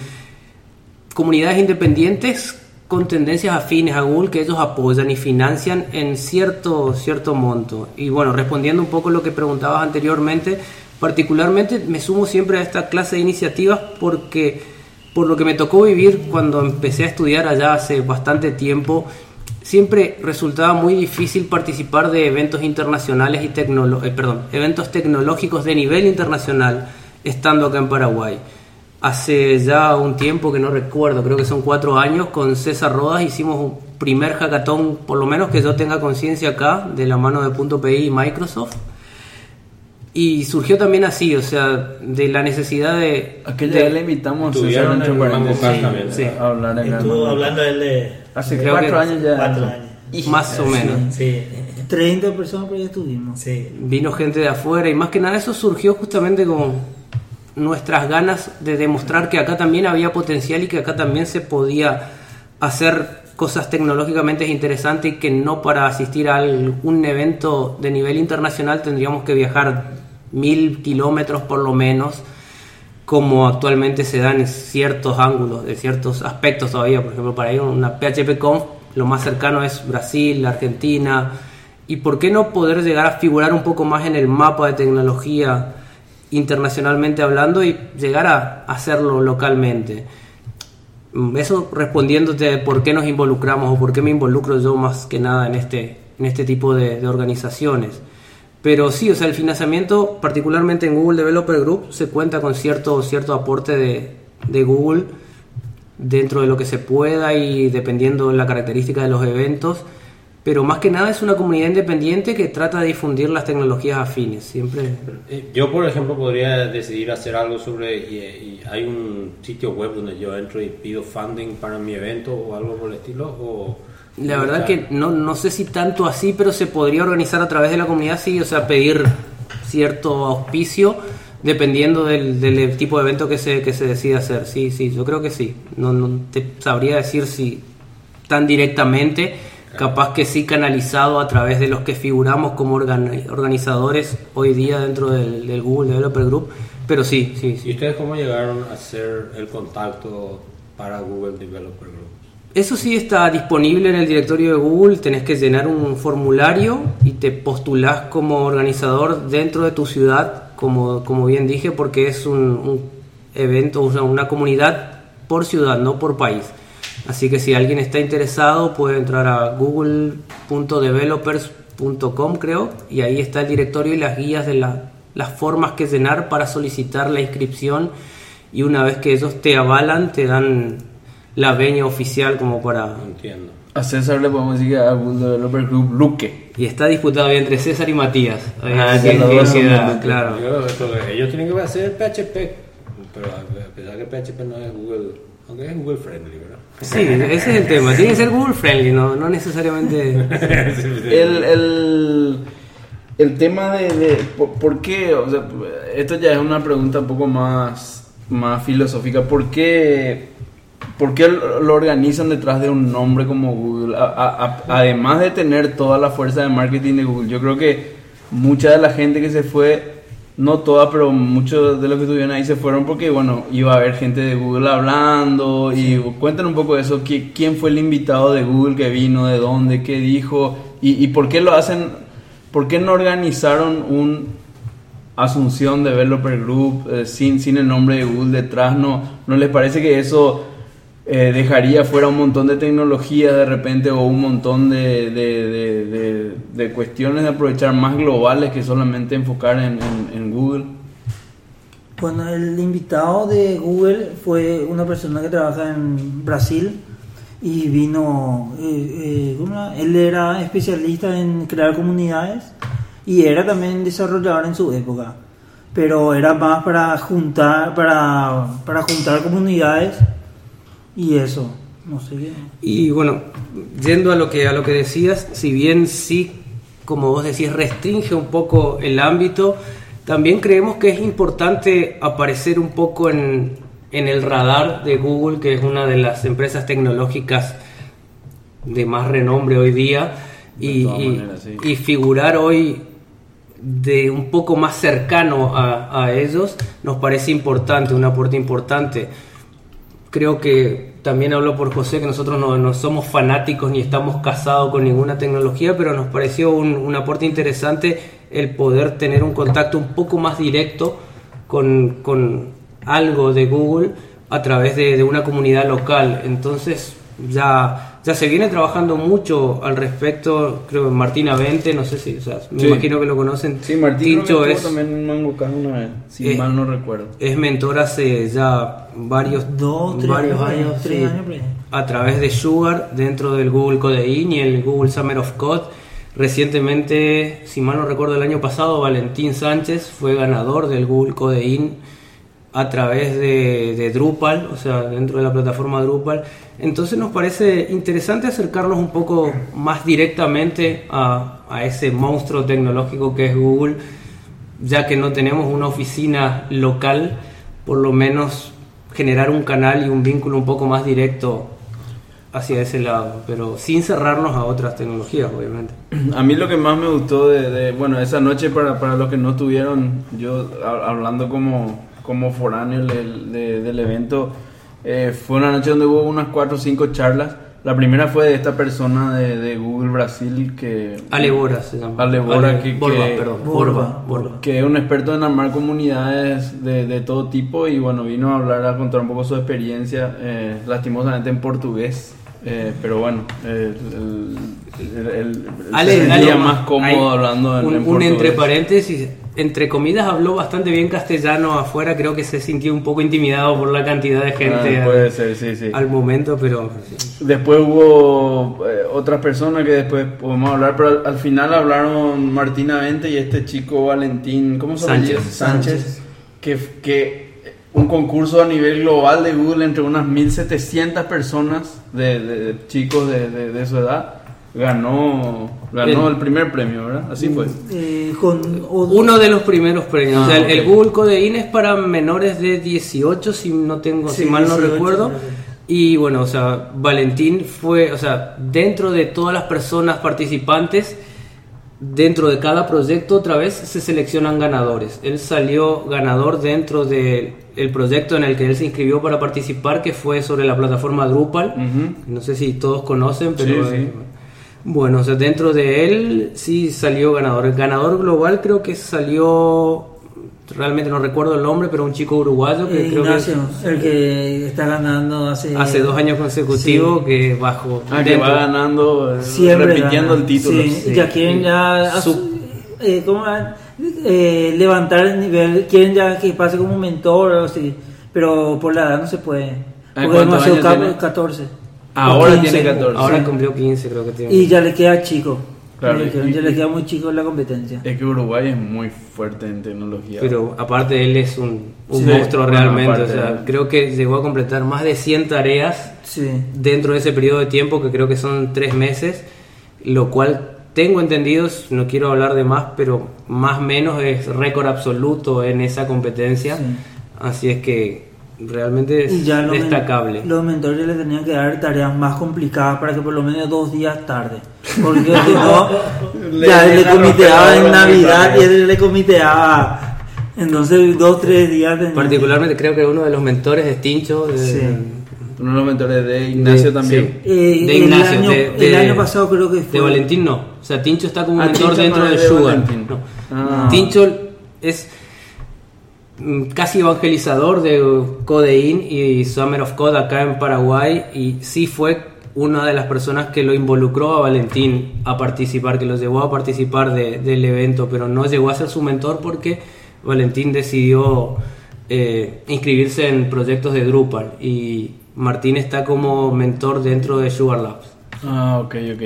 comunidades independientes con tendencias afines a Google que ellos apoyan y financian en cierto, cierto monto. Y bueno, respondiendo un poco lo que preguntabas anteriormente, particularmente me sumo siempre a esta clase de iniciativas porque por lo que me tocó vivir cuando empecé a estudiar allá hace bastante tiempo, siempre resultaba muy difícil participar de eventos internacionales y tecnolo- eh, perdón, eventos tecnológicos de nivel internacional estando acá en Paraguay. Hace ya un tiempo que no recuerdo, creo que son cuatro años, con César Rodas hicimos un primer hackathon, por lo menos que yo tenga conciencia acá, de la mano de Punto .pi y Microsoft. Y surgió también así, o sea, de la necesidad de... Aquella de- le invitamos a César, en sí. a hablar en Estuvo hablando él de. Hace Creo cuatro que años ya. cuatro años. Más o menos. Sí, 30 personas por ahí estuvimos. sí. Vino gente de afuera y más que nada eso surgió justamente con nuestras ganas de demostrar que acá también había potencial y que acá también se podía hacer cosas tecnológicamente interesantes y que no para asistir a un evento de nivel internacional tendríamos que viajar mil kilómetros por lo menos como actualmente se dan en ciertos ángulos, de ciertos aspectos todavía. Por ejemplo, para ir a una PHP Conf, lo más cercano es Brasil, Argentina. ¿Y por qué no poder llegar a figurar un poco más en el mapa de tecnología internacionalmente hablando y llegar a hacerlo localmente? Eso respondiéndote por qué nos involucramos o por qué me involucro yo más que nada en este, en este tipo de, de organizaciones. Pero sí, o sea, el financiamiento, particularmente en Google Developer Group, se cuenta con cierto, cierto aporte de, de Google dentro de lo que se pueda y dependiendo de la característica de los eventos. Pero más que nada es una comunidad independiente que trata de difundir las tecnologías afines. Siempre Eh, Yo, por ejemplo, podría decidir hacer algo sobre... Y, hay un sitio web donde yo entro y pido funding para mi evento o algo por el estilo. La verdad que no, no sé si tanto así, pero se podría organizar a través de la comunidad, sí, o sea, pedir cierto auspicio dependiendo del, del tipo de evento que se, que se decida hacer. Sí, sí, yo creo que sí. No, no te sabría decir si tan directamente, capaz que sí canalizado a través de los que figuramos como organi- organizadores hoy día dentro del, del Google Developer Group, pero sí, sí, sí. ¿Y ustedes cómo llegaron a hacer el contacto para Google Developer Group? Eso sí está disponible en el directorio de Google, tenés que llenar un formulario y te postulás como organizador dentro de tu ciudad, como, como bien dije, porque es un, evento, una comunidad por ciudad, no por país. Así que si alguien está interesado puede entrar a google.developers.com creo y ahí está el directorio y las guías de la- las formas que llenar para solicitar la inscripción y una vez que ellos te avalan te dan la veña oficial como para... Entiendo. A César le podemos decir que a Google Developer Group Luque. Y está disputado ahí entre César y Matías. Ah, de- claro. Yo- esto de- ellos tienen que hacer PHP, pero a pesar que PHP no es Google, aunque es Google friendly, ¿verdad? Sí, ese es el tema. Tiene que ser Google friendly, no, no necesariamente... El, el, el tema de, de por, por qué, o sea, esto ya es una pregunta un poco más, más filosófica, ¿por qué ¿por qué lo organizan detrás de un nombre como Google? A- a- a- además de tener toda la fuerza de marketing de Google, yo creo que mucha de la gente que se fue, no toda, pero muchos de los que estuvieron ahí se fueron porque, bueno, iba a haber gente de Google hablando y cuenten un poco de eso, ¿qui- ¿quién fue el invitado de Google que vino, de dónde, qué dijo y, y por qué lo hacen, por qué no organizaron un Asunción Developer Group eh, sin, sin el nombre de Google detrás? ¿No, no les parece que eso eh, dejaría fuera un montón de tecnología de repente o un montón de, de, cuestiones de aprovechar más globales que solamente enfocar en, en- Google? Bueno, el invitado de Google fue una persona que trabaja en Brasil y vino, eh, eh, él era especialista en crear comunidades y era también desarrollador en su época, pero era más para juntar, para, para juntar comunidades y eso, no sé qué. Y bueno, yendo a lo que a lo que decías, si bien sí, como vos decís, restringe un poco el ámbito, también creemos que es importante aparecer un poco en, en el radar de Google, que es una de las empresas tecnológicas de más renombre hoy día, y, todas y- maneras, sí. y figurar hoy de un poco más cercano a, a ellos nos parece importante, un aporte importante creo que también hablo por José, que nosotros no, no somos fanáticos ni estamos casados con ninguna tecnología, pero nos pareció un, un aporte interesante el poder tener un contacto un poco más directo con, con algo de Google a través de, de una comunidad local. Entonces ya, ya se viene trabajando mucho al respecto, creo que Martín Avente, no sé si, o sea, me Sí. imagino que lo conocen. Sí, Martín Tincho es, también en una vez, si Eh, mal no recuerdo. es mentor hace ya varios, Dos, tres varios años, años, tres sí, años a través de Sugar dentro del Google Codeine y el Google Summer of Code. Recientemente, si mal no recuerdo, el año pasado, Valentín Sánchez fue ganador del Google Codeine a través de, de Drupal, o sea, dentro de la plataforma Drupal. Entonces nos parece interesante acercarnos un poco más directamente a, a ese monstruo tecnológico que es Google, ya que no tenemos una oficina local, por lo menos generar un canal y un vínculo un poco más directo hacia ese lado, pero sin cerrarnos a otras tecnologías, obviamente. A mí lo que más me gustó de, de- bueno, esa noche para, para los que no estuvieron, yo ha- hablando como, como foráneo del, de- del evento, eh, fue una noche donde hubo unas cuatro o cinco charlas. La primera fue de esta persona de, de Google Brasil que... Alebora se llama. Alebora, que- Borba, que- perdón. Borba, Borba. que es un experto en armar comunidades de, de todo tipo y bueno, vino a hablar, a contar un poco su experiencia, eh, lastimosamente en portugués, eh, pero bueno, eh, el, el, el- el- Ale, se sentía Ale, más cómodo hablando en, un, en un entre paréntesis, entre comillas habló bastante bien castellano afuera, creo que se sintió un poco intimidado por la cantidad de gente Ah, al- puede ser, sí, sí. al momento, pero sí. Después hubo eh, otras personas que después podemos hablar, pero al, al final hablaron Martina Vente y este chico Valentín, ¿cómo se llama? Sánchez. Sánchez. Que, que un concurso a nivel global de Google entre unas 1700 personas de, de- de chicos de, de- de su edad ganó ganó El- el primer premio, ¿verdad? Así fue. Eh, con, o- Uno de los primeros premios. Ah, o sea, el- el. Google Codeine es para menores de 18, si no tengo, Sí, si mal no 18, recuerdo. Y bueno, o sea, Valentín fue, o sea, dentro de todas las personas participantes, dentro de cada proyecto otra vez se seleccionan ganadores. Él salió ganador dentro del proyecto en el que él se inscribió para participar, que fue sobre la plataforma Drupal. No sé si todos conocen, pero... Sí, sí. eh, bueno, o sea, dentro de él sí salió ganador. El ganador global creo que salió, realmente no recuerdo el nombre, pero un chico uruguayo que eh, creo Ignacio, que el que está ganando hace, hace dos años consecutivos que bajo Ah, que va ganando, eh, siempre repitiendo gana. el título. Sí, Sí. ya quieren ya Su- eh, ¿cómo va? Eh, levantar el nivel, quieren ya que pase como mentor o así, pero por la edad no se puede. Porque es ¿cuántos demasiado años ca- tiene? 14. Ahora O 15. tiene 14. Ahora Sí. cumplió 15 creo que tiene. Y ya le queda chico. Claro, Le queda- y- ya le queda muy chico la competencia. Es que Uruguay es muy fuerte en tecnología. Pero aparte él es un, un Sí. monstruo Bueno, realmente. o sea, creo que llegó a completar más de 100 tareas Sí. dentro de ese periodo de tiempo que creo que son tres meses, lo cual tengo entendido, no quiero hablar de más, pero más o menos es récord absoluto en esa competencia. Sí. Así es que realmente es ya men- destacable. los mentores le tenían que dar tareas más complicadas para que por lo menos dos días tarde. Porque si no, Le ya le dejan comiteaba en Navidad y él le comiteaba. Entonces, dos, tres días tenía. Particularmente creo que uno de los mentores es Tincho. de- Sí. Uno de los mentores de Ignacio de- también. sí. Eh, de el Ignacio. año- de, el de- año pasado creo que fue. De Valentín no. O sea, Tincho está como Ah, mentor Tincho dentro de de Sugar. Valentín. No. Ah. Tincho es casi evangelizador de Codeín y Summer of Code acá en Paraguay y sí fue una de las personas que lo involucró a Valentín a participar, que lo llevó a participar de- del evento, pero no llegó a ser su mentor porque Valentín decidió eh, inscribirse en proyectos de Drupal y Martín está como mentor dentro de Sugar Labs. Ah, ok, ok.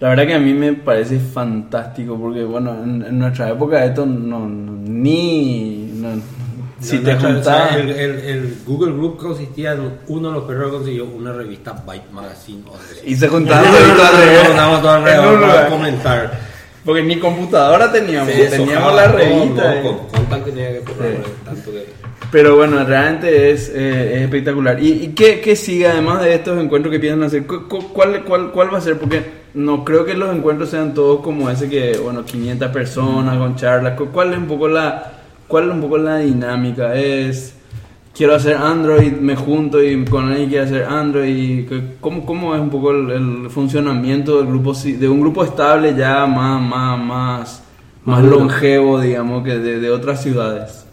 La verdad que a mí me parece fantástico porque, bueno, en, en nuestra época esto no, no- ni... no- si No, te no, o sea, juntabas... el, el- el Google Group consistía en uno de los perros consiguió una revista Byte Magazine. Y se juntaban todos alrededor para comentar. Porque ni computadora teníamos, Sí, teníamos la revista. no, con Contact tenía que correr, Sí. tanto que... Pero bueno, realmente es, eh, es espectacular. ¿Y, y qué, qué sigue además de estos encuentros que piensan hacer? ¿Cu- cu- ¿Cuál, cuál, ¿Cuál va a ser? Porque no creo que los encuentros sean todos como ese que, bueno, 500 personas con charlas. Cu- ¿Cuál es un poco la, cuál es un poco la dinámica? Es, quiero hacer Android, me junto y con alguien quiere hacer Android. ¿Cómo, cómo es un poco el, el funcionamiento del grupo, de un grupo estable ya más, más, más, más longevo, digamos, que de, de otras ciudades?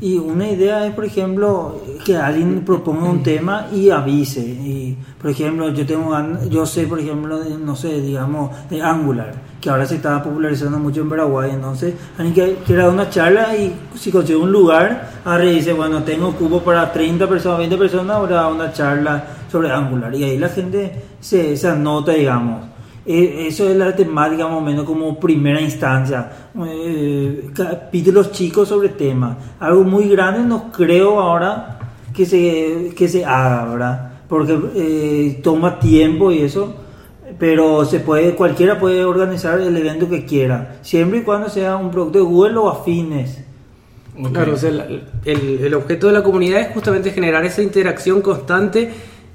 Y una idea es, por ejemplo, que alguien proponga un tema y avise. Y, por ejemplo, yo tengo, yo sé, por ejemplo, no sé, digamos, de Angular, que ahora se está popularizando mucho en Paraguay. Entonces, alguien que quiera una charla y si consigue un lugar, ahora dice, bueno, tengo cubo para 30 personas, 20 personas, ahora una charla sobre Angular. Y ahí la gente se, se anota, digamos. Eh, Eso es la temática más o menos como primera instancia. Eh, capítulos chicos sobre temas. Algo muy grande no creo ahora que se, que se ¿verdad? Porque eh, toma tiempo y eso. Pero se puede, cualquiera puede organizar el evento que quiera. Siempre y cuando sea un producto de Google o afines. Claro, o sea, la- el, el objeto de la comunidad es justamente generar esa interacción constante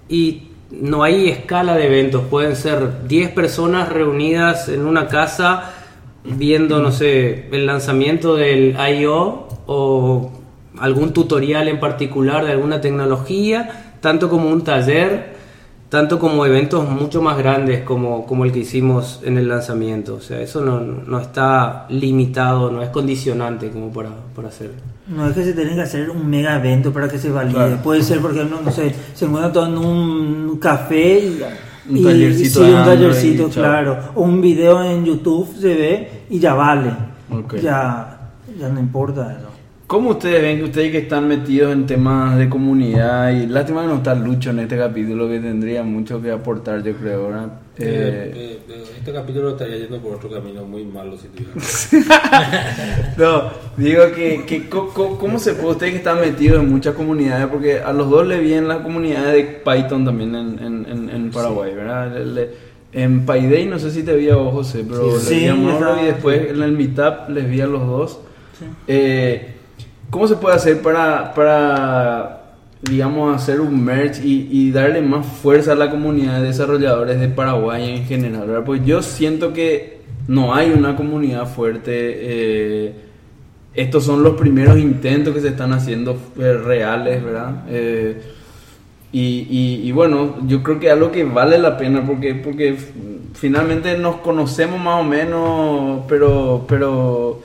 y no hay escala de eventos. Pueden ser 10 personas reunidas en una casa viendo, no sé, el lanzamiento del I.O. o algún tutorial en particular de alguna tecnología, tanto como un taller, tanto como eventos mucho más grandes como, como el que hicimos en el lanzamiento. O sea, eso no, no está limitado, no es condicionante como para, para hacer. No es que se tiene que hacer un mega evento para que se valide. Claro. Puede ser, por ejemplo, no sé, se encuentra todo en un café y, Un y- tallercito sí, un tallercito, y claro. O un video en YouTube se ve y ya vale. Ok. Ya, ya no importa eso. ¿Cómo ustedes ven que ustedes que están metidos en temas de comunidad y lástima que no está Lucho en este capítulo que tendría mucho que aportar yo creo, ¿verdad? Eh, Eh, eh, este capítulo estaría yendo por otro camino muy malo si tuviera. no, digo que, que ¿cómo se puede ustedes que están metidos en muchas comunidades? Porque a los dos le vi en la comunidad de Python también en, en, en- en Paraguay, ¿verdad? Le- le- en Payday no sé si te vi a vos, José, pero Sí, le vi a Mauro y después en el Meetup les vi a los dos. Sí. Eh, ¿Cómo se puede hacer para, para digamos, hacer un merge y, y darle más fuerza a la comunidad de desarrolladores de Paraguay en general? ¿verdad? Pues yo siento que no hay una comunidad fuerte. eh, estos son los primeros intentos que se están haciendo eh, reales, ¿verdad? Eh, y, y- bueno, yo creo que es algo que vale la pena porque, porque finalmente nos conocemos más o menos, pero, pero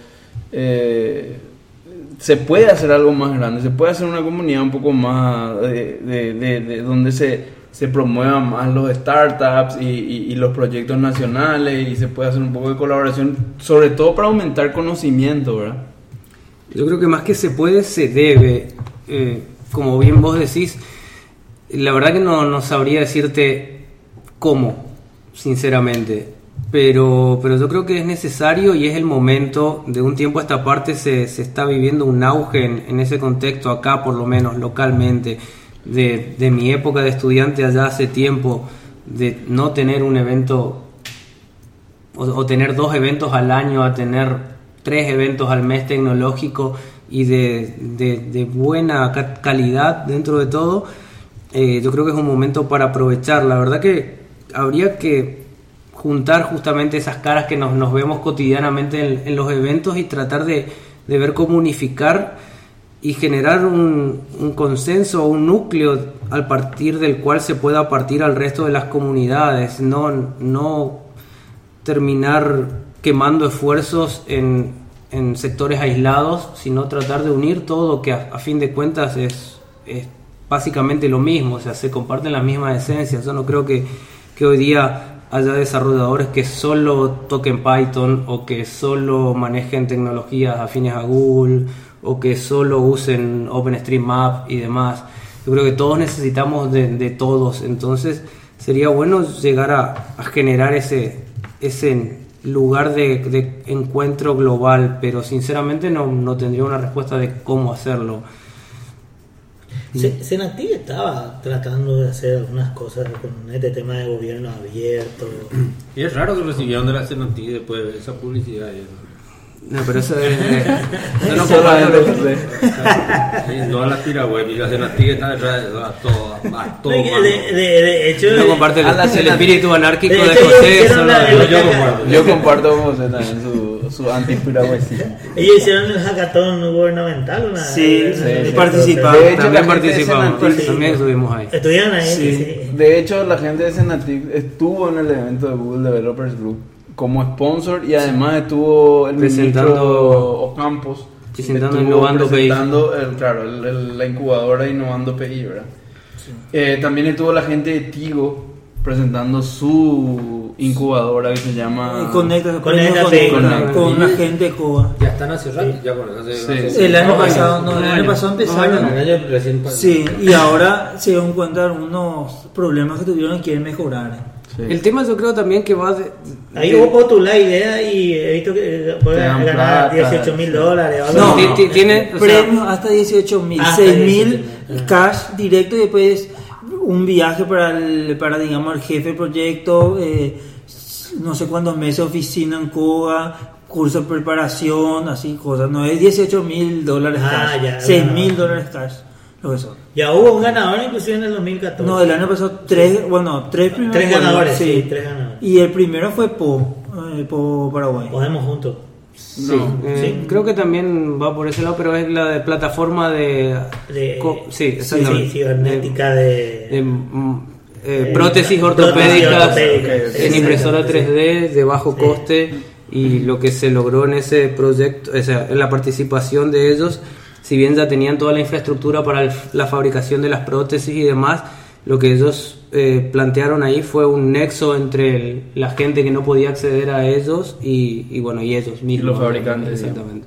se puede hacer algo más grande, se puede hacer una comunidad un poco más de, de- de- de donde se, se promuevan más los startups y, y- y los proyectos nacionales y se puede hacer un poco de colaboración, sobre todo para aumentar conocimiento, ¿verdad? Yo creo que más que se puede, se debe. Eh, como bien vos decís, la verdad que no, no sabría decirte cómo, sinceramente. Pero, pero yo creo que es necesario y es el momento, de un tiempo a esta parte se, se está viviendo un auge en, en ese contexto, acá por lo menos localmente, de, de mi época de estudiante allá hace tiempo, de no tener un evento o, o tener dos eventos al año a tener tres eventos al mes tecnológico y de, de- de buena ca- calidad dentro de todo, eh, yo creo que es un momento para aprovechar. La verdad que habría que juntar justamente esas caras que nos, nos vemos cotidianamente en, los eventos y tratar de, de ver cómo unificar y generar un, un consenso un núcleo al partir del cual se pueda partir al resto de las comunidades, no, no terminar quemando esfuerzos en, en sectores aislados, sino tratar de unir todo, que a, a fin de cuentas es, es básicamente lo mismo, o sea, se comparten las mismas esencias. Yo no creo que, que hoy día haya desarrolladores que solo toquen Python o que solo manejen tecnologías afines a Google o que solo usen OpenStreetMap y demás. Yo creo que todos necesitamos de, todos, entonces sería bueno llegar a, a generar ese, ese lugar de, de encuentro global, pero sinceramente no, no tendría una respuesta de cómo hacerlo. Se- Senati estaba tratando de hacer algunas cosas con este tema de gobierno abierto. Y es raro que recibieron de la Senatí después de esa publicidad. y eso. No, pero eso es... yo no Solamente comparto- José. Sí, toda la tira web y la Senatí está detrás de todo, a todo de, mano. de- de- de hecho, no comparte el, espíritu anárquico de José. Yo comparto. Yo comparto con José también su, su antipiragüesismo. ellos hicieron el hackathon gubernamental. Una, Sí, sí, participaron. De hecho, También la gente de participamos, también estuvimos ahí. Estuvieron ahí. Sí. sí. De hecho, la gente de Senatic estuvo en el evento de Google Developers Group como sponsor y además estuvo el Presentando- ministro Ocampos presentando Innovando PI. presentando el- claro, el- el- la incubadora Innovando PI, ¿verdad? Eh, también estuvo la gente de Tigo presentando su incubadora que se llama Conecta, Conecta, conecta, Conecta. con la gente de Cuba. Ya están hace rato, ya con hace, Sí. hace- El año no, pasado, no, el año año. pasado empezaron. año recién pa- Sí, y ahora se dan cuenta de algunos problemas que tuvieron y quieren mejorar. Sí. El tema yo creo también que va de... Ahí de- hubo postular idea y he visto que puede Te dan ganar plata. 18 mil dólares. No, ti- tiene, o sea, Premios hasta 18 mil, Hasta 6 mil 18.000, cash directo y después un viaje para, el, para digamos, el jefe del proyecto, eh, no sé cuántos meses de oficina en Cuba, curso de preparación, así cosas. No es 18 mil dólares Ah, cash, ya, 6 ya. mil dólares cash. Lo que son. Ya hubo un ganador inclusive en el 2014. No, el año pasado tres, bueno, tres primeros. Tres ganadores, sí, tres ganadores. Y el primero fue Po, eh, Po Paraguay. Podemos juntos. Sí, No. eh, Sí. creo que también va por ese lado, pero es la de plataforma de... De, sí, sí, de, de, mm, eh, Eh, prótesis ortopédicas ortopédicas, en impresora exactamente, 3D de bajo Sí. coste y lo que se logró en ese proyecto, o sea, en la participación de ellos, si bien ya tenían toda la infraestructura para el- la fabricación de las prótesis y demás, lo que ellos eh, plantearon ahí fue un nexo entre el- la gente que no podía acceder a ellos y, y bueno, y ellos mismos. los fabricantes, Exactamente.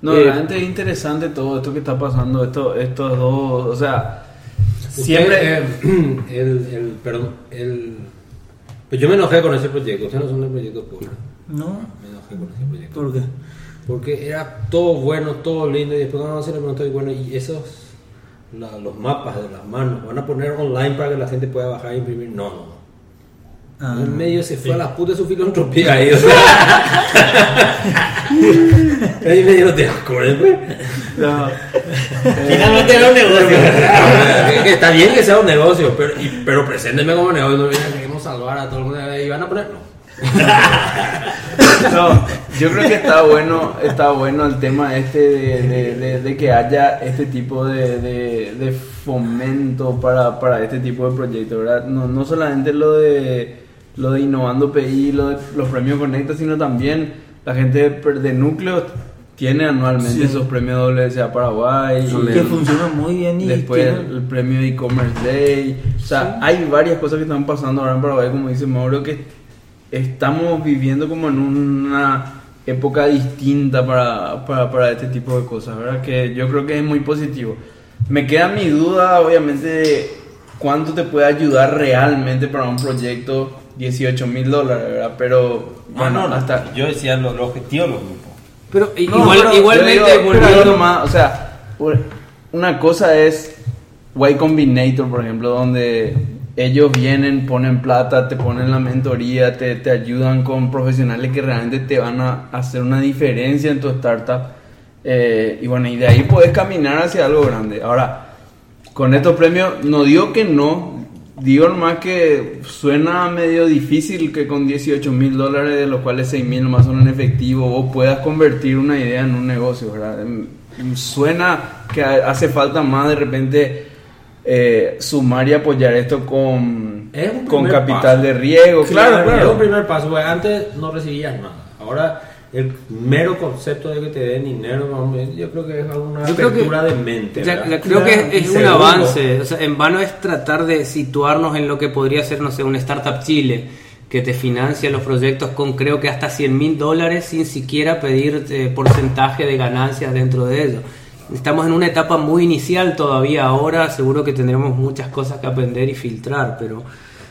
No, Eh, realmente es interesante todo esto que está pasando, esto, estos dos, o sea, Usted, siempre... eh, el, el, perdón, el, pues yo me enojé con ese proyecto. Ustedes no son del proyecto público. ¿No? Me enojé con ese proyecto. ¿Por qué? Porque era todo bueno, todo lindo, y después cuando se le preguntó, y bueno, y esos, la- los mapas de las manos, van a poner online para que la gente pueda bajar e imprimir. No, no, no. Ah. En medio se fue a las putas su filantropía ahí, o sea. ahí me dio de asco, ¿eh? no, Finalmente era un negocio. que, está bien que sea un negocio, pero, y- pero presénteme como negocio. Queremos salvar a todo el mundo y van a poner. No. No, yo creo que está bueno, está bueno el tema este de, de- de- de que haya este tipo de, fomento para, para este tipo de proyectos, ¿verdad? No, no solamente lo de lo de Innovando PI, lo de los premios Conecta, sino también la gente de, núcleos tiene anualmente Sí. esos premios WSA Paraguay. y- Que funciona muy bien y Después el, premio e-commerce day. O sea, hay varias cosas que están pasando ahora en Paraguay, como dice Mauro, que estamos viviendo como en una época distinta para, para, para este tipo de cosas, ¿verdad? Que yo creo que es muy positivo. Me queda mi duda, obviamente, de cuánto te puede ayudar realmente para un proyecto 18 mil dólares, ¿verdad? Pero, bueno, hasta... Yo decía lo- los objetivos de los grupos. Pero i- No, igual, pero igualmente, digo, volviendo- pero nomás, o sea, una cosa es Y Combinator, por ejemplo, donde ellos vienen, ponen plata, te ponen la mentoría, te, te ayudan con profesionales que realmente te van a hacer una diferencia en tu startup. Eh, y bueno, y de ahí puedes caminar hacia algo grande. Ahora, con estos premios, no digo que no, digo nomás que suena medio difícil que con 18 mil dólares, de los cuales 6 mil nomás son en efectivo, vos puedas convertir una idea en un negocio, ¿verdad? Em, Suena que ha- hace falta más de repente eh, sumar y apoyar esto con, Es con capital paso. de riesgo. Claro, Es claro. un primer paso, porque antes no recibías nada. Ahora, el mero concepto de que te den dinero, yo creo que es una Yo creo que- apertura de mente. Ya- ¿verdad? la- creo que es, es un avance. O sea, en vano es tratar de situarnos en lo que podría ser, no sé, un Startup Chile que te financia los proyectos con creo que hasta 100 mil dólares sin siquiera pedir eh, porcentaje de ganancias dentro de ello. Estamos en una etapa muy inicial todavía ahora, seguro que tendremos muchas cosas que aprender y filtrar, pero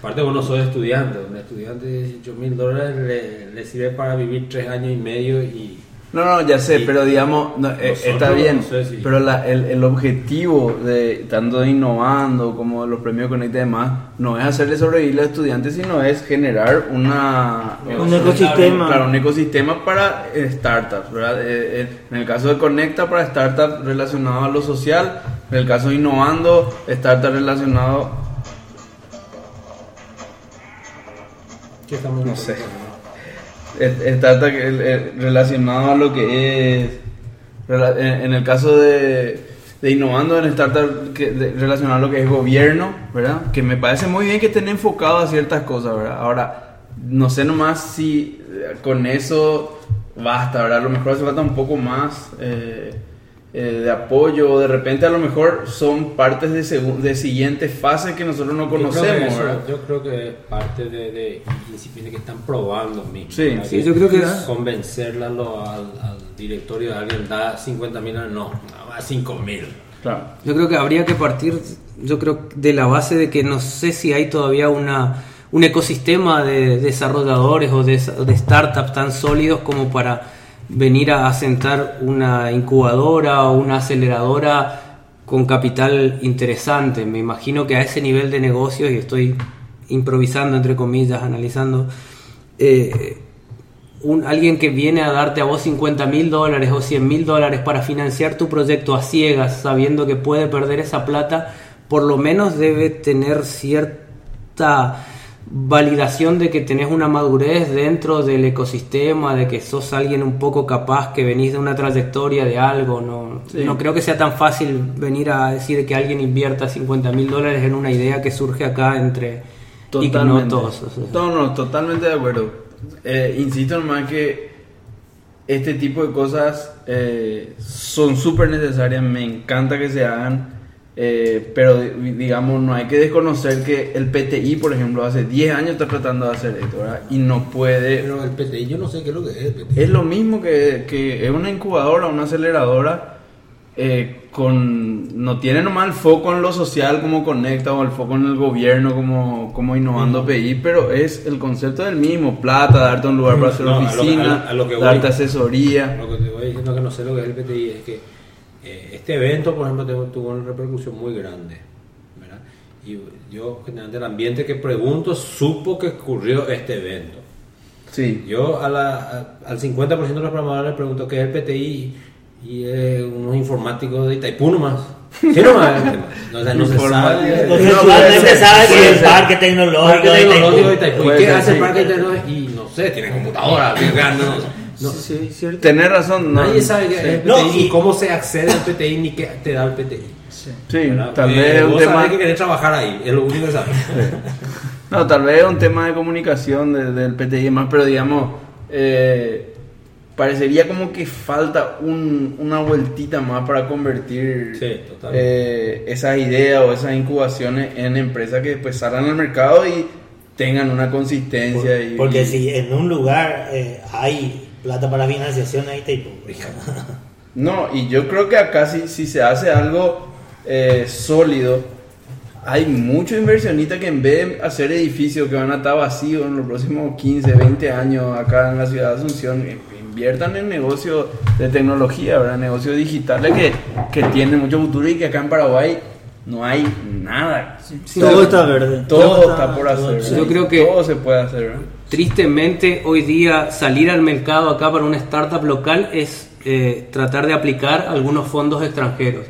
Aparte, vos no sos estudiante. Un estudiante de 18 mil dólares le, le para vivir tres años y medio y. No, no, ya sé, Y pero digamos, no, eh, nosotros, está bien, no sé si- pero la- el, el objetivo de tanto de innovando como de los premios Conecta y demás, no es hacerle sobrevivir a los estudiantes, sino es generar una, Un ecosistema. Claro, un ecosistema para eh, startups, ¿verdad? Eh, eh, en el caso de Conecta, para startups relacionados a lo social, en el caso de Innovando, startups relacionados ¿Qué estamos No sé. Es- Está relacionado a lo que es en, el caso de, de innovando en startup relacionado a lo que es gobierno, ¿verdad? Que me parece muy bien que estén enfocados a ciertas cosas, ¿verdad? Ahora, no sé nomás si eh, con eso basta, ¿verdad? A lo mejor hace falta un poco más eh, eh, de apoyo, o de repente a lo mejor son partes de, de siguiente fase que nosotros no Yo creo que conocemos, eso-. Yo creo que es parte de, de disciplinas que están probando mismo. Sí, sí, yo creo que- Convencerla lo- al, al directorio de alguien da 50 mil, no, no, a 5 mil. Claro. Yo creo que habría que partir, yo creo, de la base de que no sé si hay todavía una, un ecosistema de desarrolladores o de, de startups tan sólidos como para venir a asentar una incubadora o una aceleradora con capital interesante. Me imagino que a ese nivel de negocios, y estoy improvisando, entre comillas, analizando, eh, alguien que viene a darte a vos 50 mil dólares o 100 mil dólares para financiar tu proyecto a ciegas, sabiendo que puede perder esa plata, por lo menos debe tener cierta validación de que tenés una madurez dentro del ecosistema, de que sos alguien un poco capaz, que venís de una trayectoria de algo. No, Sí. no creo que sea tan fácil venir a decir que alguien invierta 50 mil dólares en una idea que surge acá entre Totalmente. ignotos. No, no, totalmente de acuerdo. Eh, insisto nomás que este tipo de cosas eh, son súper necesarias, me encanta que se hagan, eh, pero di- digamos, no hay que desconocer que el PTI, por ejemplo, hace 10 años está tratando de hacer esto, ¿verdad? Y no puede... Pero el PTI, yo no sé qué es lo que es el PTI. Es lo mismo que, que es una incubadora, una aceleradora, eh, con no tiene nomás el foco en lo social como Conecta o el foco en el gobierno como, como Innovando PI, pero es el concepto del mismo, plata, darte un lugar para hacer No, oficina, a lo- a lo que voy. darte asesoría. Lo que te voy diciendo que no sé lo que es el PTI es que eh, este evento, por ejemplo, tuvo, una repercusión muy grande. ¿verdad? Y yo, generalmente, el ambiente que pregunto, supo que ocurrió este evento. Sí, Yo a la- a- al 50% de los programadores les pregunto qué es el PTI y eh, unos informáticos de Itaipú nomás. Sí, tema. No, o sea, no se sabe. No, ser, sabe que el parque tecnológico de Itaipú. ¿Y qué hace el parque tecnológico? Y no sé, tiene computadora, tiene no, Sí, cierto. tenés razón. No, Nadie sabe qué es el PTI No, ni y- cómo se accede al PTI ni qué te da el PTI. Sí, ¿verdad? tal Eh, vez es un vos tema... sabés que querés trabajar ahí, es lo único que sabes. No, tal vez es un tema de comunicación de- del PTI y demás, pero digamos, eh, parecería como que falta un- una vueltita más para convertir eh, esas ideas o esas incubaciones en empresas que después salgan al mercado y tengan una consistencia. y, Porque y- si en un lugar eh, hay plata para financiación, ahí Itaipú. No, y yo creo que acá si, si se hace algo eh, sólido, hay muchos inversionistas que en vez de hacer edificios que van a estar vacíos en los próximos 15, 20 años acá en la ciudad de Asunción, eh, inviertan en negocios de tecnología, ¿verdad? negocios digitales que, que tienen mucho futuro y que acá en Paraguay no hay nada. Todo está verde. Todo, está, por hacer. Yo creo que- todo se puede hacer. ¿verdad? Tristemente, hoy día salir al mercado acá para una startup local es eh, tratar de aplicar algunos fondos extranjeros.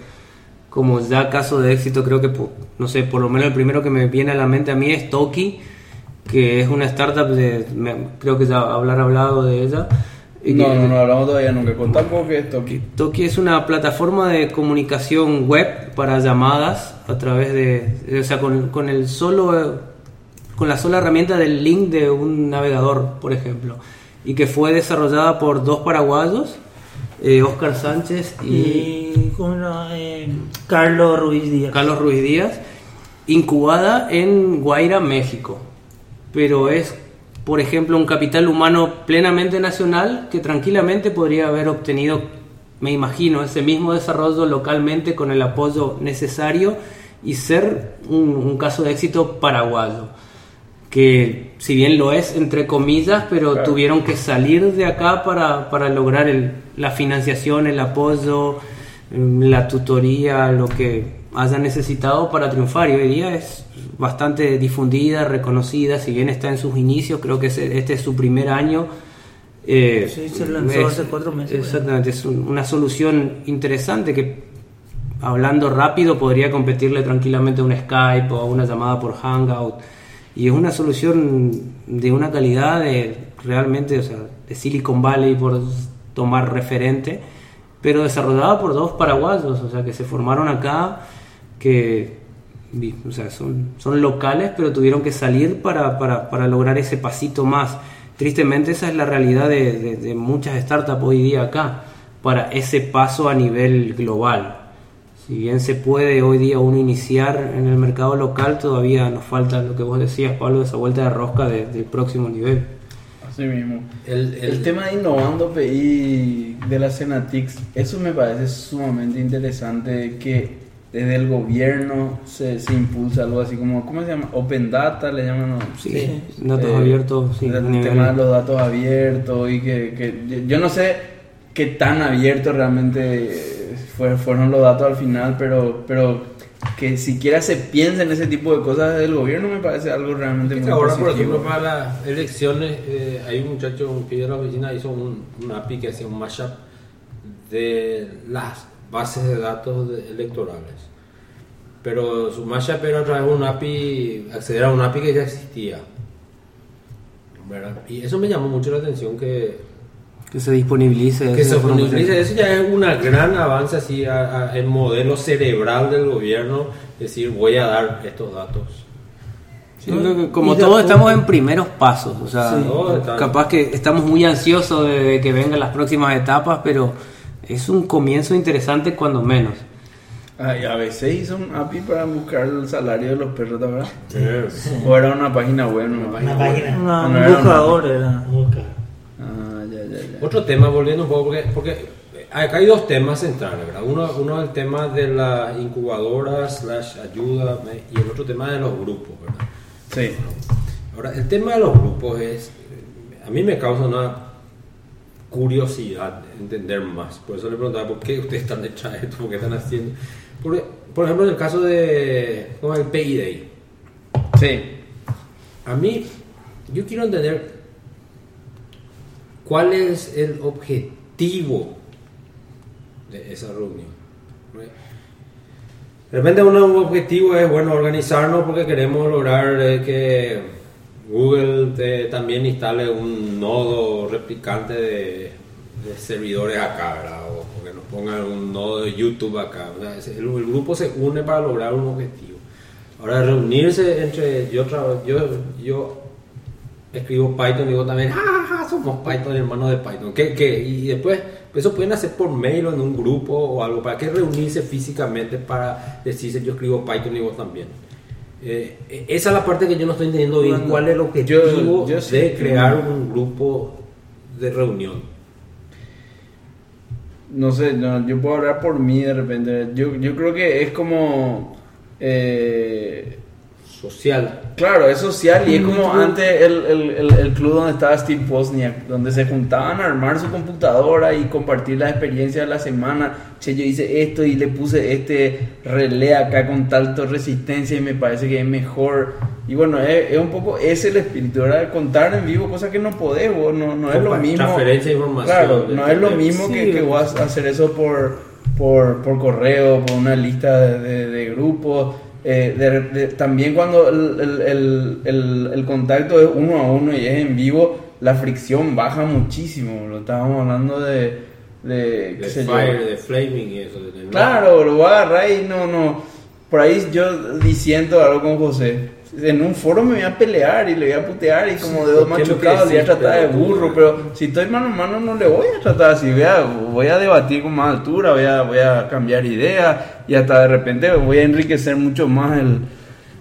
Como ya caso de éxito, creo que, po- no sé, por lo menos el primero que me viene a la mente a mí es Toki, que es una startup, de, me- creo que ya habrán hablado de ella. Y No, que- no, no hablamos todavía nunca. Contá un poco qué es Toki. Toki es una plataforma de comunicación web para llamadas a través de, o sea, con, con el solo, con la sola herramienta del link de un navegador, por ejemplo, y que fue desarrollada por dos paraguayos, eh, Oscar Sánchez y Y ¿cómo era? Eh, Carlos Ruiz Díaz. Carlos Ruiz Díaz, incubada en Guaira, México. Pero es, por ejemplo, un capital humano plenamente nacional que tranquilamente podría haber obtenido, me imagino, ese mismo desarrollo localmente con el apoyo necesario y ser un, un caso de éxito paraguayo. Que si bien lo es, entre comillas, pero Claro. tuvieron que salir de acá para, para lograr el- la financiación, el apoyo, mm, la tutoría, lo que hayan necesitado para triunfar. Y hoy día es bastante difundida, reconocida, si bien está en sus inicios, creo que este es su primer año. eh, Sí, se lanzó hace cuatro meses, Exactamente, es un- una solución interesante que, hablando rápido, podría competirle tranquilamente a un Skype o a una llamada por Hangout. Y es una solución de una calidad de realmente, o sea, de Silicon Valley por tomar referente, pero desarrollada por dos paraguayos, o sea, que se formaron acá, que o sea, son, son locales, pero tuvieron que salir para, para, para lograr ese pasito más. Tristemente esa es la realidad de, de- de muchas startups hoy día acá, para ese paso a nivel global. Si bien se puede hoy día uno iniciar en el mercado local, todavía nos falta lo que vos decías, Pablo, esa vuelta de rosca de- del próximo nivel. Así mismo. El, El, el- tema de innovando PI de la Cenatix, eso me parece sumamente interesante que desde el gobierno se, se impulsa algo así como, ¿cómo se llama? Open Data le llaman. Sí, datos Eh, abiertos, sí, el nivel- tema de los datos abiertos y que, que yo- yo no sé qué tan abiertos realmente eh, fue- fueron los datos al final, pero, pero que siquiera se piense en ese tipo de cosas desde el gobierno me parece algo realmente Es muy que ahora, por ejemplo, para las elecciones, eh, hay un muchacho, pibe de la oficina, hizo un, un API que hacía un mashup de las bases de datos de- electorales. Pero su mashup era a través de un API, acceder a un API que ya existía. ¿verdad? Y eso me llamó mucho la atención que, que se disponibilice. que se disponibilice. Eso ya es un gran avance así a- a- en modelo cerebral del gobierno, decir voy a dar estos datos. Sí, como todos estamos en primeros pasos, o sea, Sí. Capaz que estamos muy ansiosos de, de que vengan las próximas etapas, pero es un comienzo interesante cuando menos. Ah, y a veces hizo un API para buscar el salario de los perros, ¿verdad? O era una página web, Una página. Una- Ah, un no era una- buscador era. Ah, ya, ya, ya. Otro tema, volviendo un poco, porque, porque acá hay dos temas centrales, ¿verdad? Uno, uno es el tema de la incubadora slash ayuda y el otro tema de los grupos, ¿verdad? Sí. Ahora, el tema de los grupos es, a mí me causa una curiosidad entender más, por eso le preguntaba por qué ustedes están detrás de esto, por qué están haciendo. Porque, por ejemplo, en el caso de, ¿cómo es el PI Day? Sí. A mí, yo quiero entender cuál es el objetivo de esa reunión. De repente un objetivo es, bueno, organizarnos porque queremos lograr eh, que Google te- también instale un nodo replicante de, servidores acá, ¿verdad? O, que nos pongan un nodo de YouTube acá. El, grupo se une para lograr un objetivo. Ahora, reunirse entre... Yo, yo, yo escribo Python y digo también, ¡ah, ja, somos Python, hermanos de Python! ¿Qué, qué? Y después, eso pueden hacer por mail o en un grupo o algo. ¿Para qué reunirse físicamente para decirse yo escribo Python y vos también? Eh, esa es la parte que yo no estoy entendiendo bien. ¿Cuál es el objetivo yo- de crear un grupo de reunión? No sé, no, yo puedo hablar por mí de repente. Yo, yo creo que es como... eh, social. Claro, es social y es como antes el, el, el, el club donde estaba Steve Wozniak, donde se juntaban a armar su computadora y compartir la experiencia de la semana. Che, yo hice esto y le puse este relé acá con tanto resistencia y me parece que es mejor. Y bueno, es, es un poco ese el espíritu, ¿verdad? Contar en vivo cosas que no podés, vos, no, no es lo mismo. transferencia de información Claro, no es lo mismo que, Sí. que vos hacer eso por, por, por correo, por una lista de, de- de grupos. Eh, de- de- también cuando el, el- el- contacto es uno a uno y es en vivo, la fricción baja muchísimo. Lo estábamos hablando de... de, De fire, de flaming y eso. de- Claro, lo voy a agarrar y no, no. Por ahí yo diciendo algo con José. En un foro me voy a pelear y le voy a putear y como dedos ¿qué es lo que machucados le voy a tratar de burro, no? pero si estoy mano a mano no le voy a tratar así, voy a, voy a debatir con más altura, voy a, voy a cambiar ideas y hasta de repente voy a enriquecer mucho más el,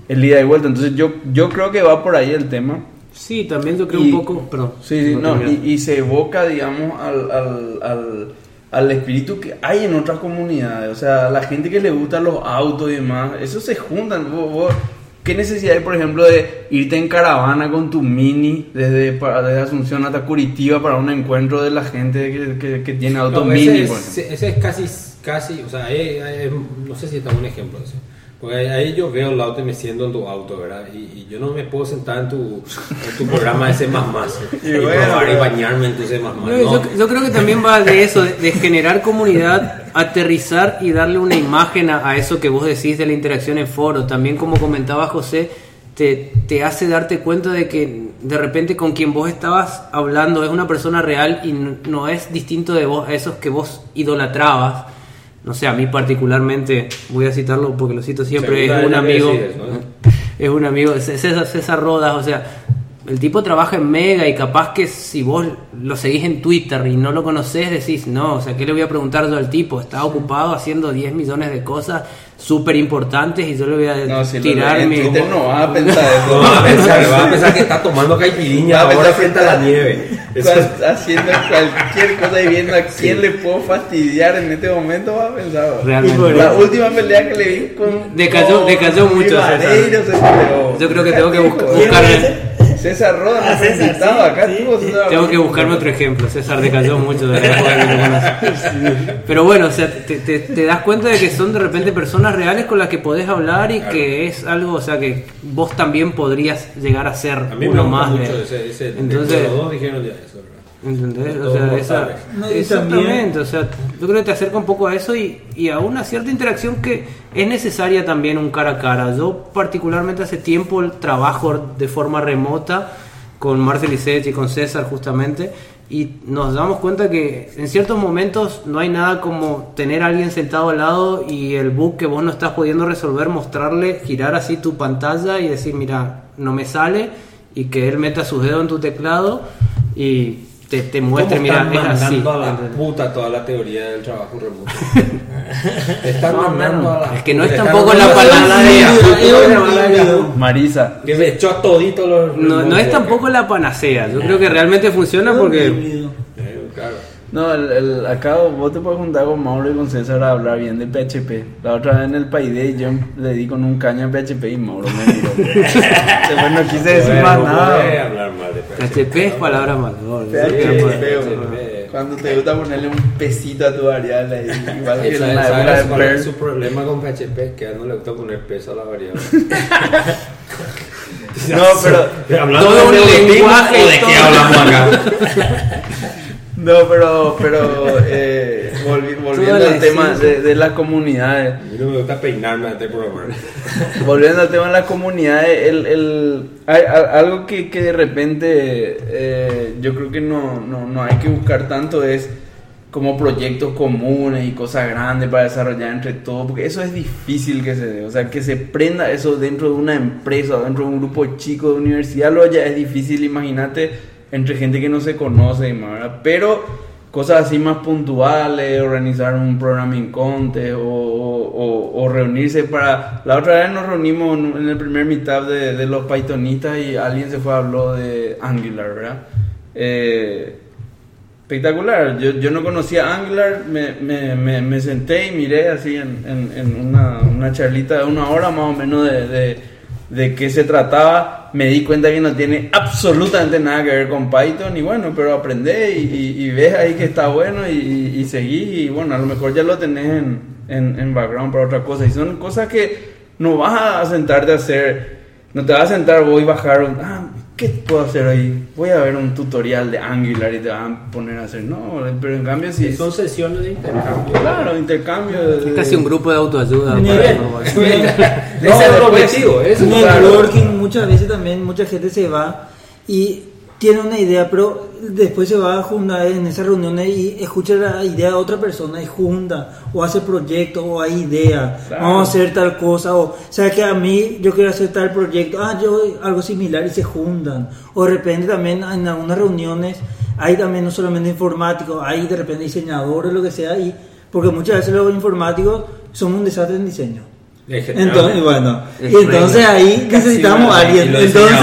el ida y vuelta. Entonces yo, yo creo que va por ahí el tema. Sí, también yo creo Y- un poco. Perdón. Sí, sí, no, termina. y, y se evoca, digamos, al, al, al, al espíritu que hay en otras comunidades. O sea, la gente que le gustan los autos y demás, eso se juntan. Vos- vos- ¿Qué necesidad hay, por ejemplo, de irte en caravana con tu mini desde, para- desde Asunción hasta Curitiba para un encuentro de la gente que, que, que tiene auto No, mini? ese, es, ese es casi, casi, o sea, ahí- ahí- no sé si está un ejemplo de eso. Porque ahí- yo veo el auto me siento en tu auto, ¿verdad? Y, y yo no me puedo sentar en tu, en tu programa de C++ y, Y bueno, probar y bañarme en tu C++. No, No, yo, yo creo que también va de eso, de, de generar comunidad, aterrizar y darle una imagen a, a eso que vos decís de la interacción en foro. También como comentaba José, te, te hace darte cuenta de que de repente con quien vos estabas hablando es una persona real y no, no es distinto de vos, a esos que vos idolatrabas. No sé, a mí particularmente, voy a citarlo porque lo cito siempre, es un amigo, es un amigo, César, César Rodas, o sea, el tipo trabaja en Mega y capaz que si vos lo seguís en Twitter y no lo conocés, decís, no, o sea, ¿qué le voy a preguntar yo al tipo? Está ocupado haciendo 10 millones de cosas súper importantes y yo le voy a No, si tirar mi... Twitter no vas a pensar eso. No, va a pensar, va a pensar que está tomando caipirinha Va a ahora frente a la nieve. Haciendo cualquier cosa y viendo a quién le puedo fastidiar en este momento, va a pensar. Realmente. La última pelea que le vi con. Decayó- decayó mucho, Rivadeiro se peleó. Yo creo que tengo que buscar-. César Roda, Ah, no fue César, invitado sí, acá, sí, tuvo sí. César Tengo que buscarme otro ejemplo, César decayó mucho de la época que lo conocí. Pero bueno, o sea, te, te- te das cuenta de que son de repente personas reales con las que podés hablar y que es algo, o sea, que vos también podrías llegar a ser A mí me uno más mucho de... ese, ese Entonces- los dos dijeron ya eso, ¿verdad? ¿Entendés? O sea, esa. No, exactamente, también- o sea, yo creo que te acerca un poco a eso y, y a una cierta interacción que es necesaria también un cara a cara. Yo particularmente hace tiempo trabajo de forma remota con Marcel y con César justamente y nos damos cuenta que en ciertos momentos no hay nada como tener a alguien sentado al lado y el bug que vos no estás pudiendo resolver, mostrarle, girar así tu pantalla y decir, mira, no me sale y que él meta sus dedos en tu teclado y te, te muestre, ¿Cómo mira, están es así. a puta toda la teoría del trabajo remoto? Están No, mandando no, a la es que no es tampoco la panacea. Marisa. Que me echó a todito los... No, no es tampoco la panacea, yo creo que realmente funciona porque... Eh. No, el, el- acá vos te puedes juntar con Mauro y con César a hablar bien de PHP. La otra vez en el Payday yo le di con un caño a PHP y Mauro me miró. Después no quise decir más no nada. hablar mal de PHP es palabra mayor. PHP, PHP. Cuando te gusta ponerle un pesito a tu variable ahí, igual que en ¿Sabes la sabes cuál es su problema con PHP? Que a él no le gusta poner peso a la variable. No, pero Hablando Todo de un lenguaje, ¿o de qué hablamos acá? No, pero, pero eh, volvi- volviendo al tema de, de las comunidades, A mí no me gusta peinarme de programar. volviendo al tema de las comunidades, el, el, hay, a- algo que, que de repente eh, yo creo que no, no, no hay que buscar tanto es como proyectos comunes y cosas grandes para desarrollar entre todos, porque eso es difícil que se dé, o sea, que se prenda eso dentro de una empresa, o dentro de un grupo chico de universidad, lo ya es difícil, imagínate, entre gente que no se conoce, ¿verdad? pero cosas así más puntuales, organizar un programming contest o, o- reunirse para... La otra vez nos reunimos en el primer meetup de, los Pythonistas y alguien se fue habló de Angular, ¿verdad? Eh, espectacular. Yo, yo no conocía Angular, me, me, me, senté y miré así en, en, en una, una charlita de una hora más o menos de, de, de qué se trataba, me di cuenta que no tiene absolutamente nada que ver con Python y bueno, pero aprendé y, ves ahí que está bueno y, y, y seguí y bueno, a lo mejor ya lo tenés en, en, background para otra cosa. Y son cosas que no vas a sentarte a hacer, no te vas a sentar vos y bajar, ah, ¿qué puedo hacer hoy? Voy a ver un tutorial de Angular y te van a poner a hacer, no, pero en cambio si... Son sesiones de intercambio. Claro, intercambio de... Es casi un grupo de autoayuda. Ni- para- Ese No, es el objetivo. Eso es Networking, muchas veces también mucha gente se va y tiene una idea, pero después se va a juntar en esas reuniones y escucha la idea de otra persona y junta, o hace proyectos, o hay idea, Claro. vamos a hacer tal cosa, o sea que a mí yo quiero hacer tal proyecto, ah, yo algo similar y se juntan, o de repente también en algunas reuniones hay también no solamente informáticos, hay de repente diseñadores, lo que sea, y porque muchas veces los informáticos son un desastre en diseño. Entonces, bueno, y entonces ahí necesitamos a alguien. Entonces,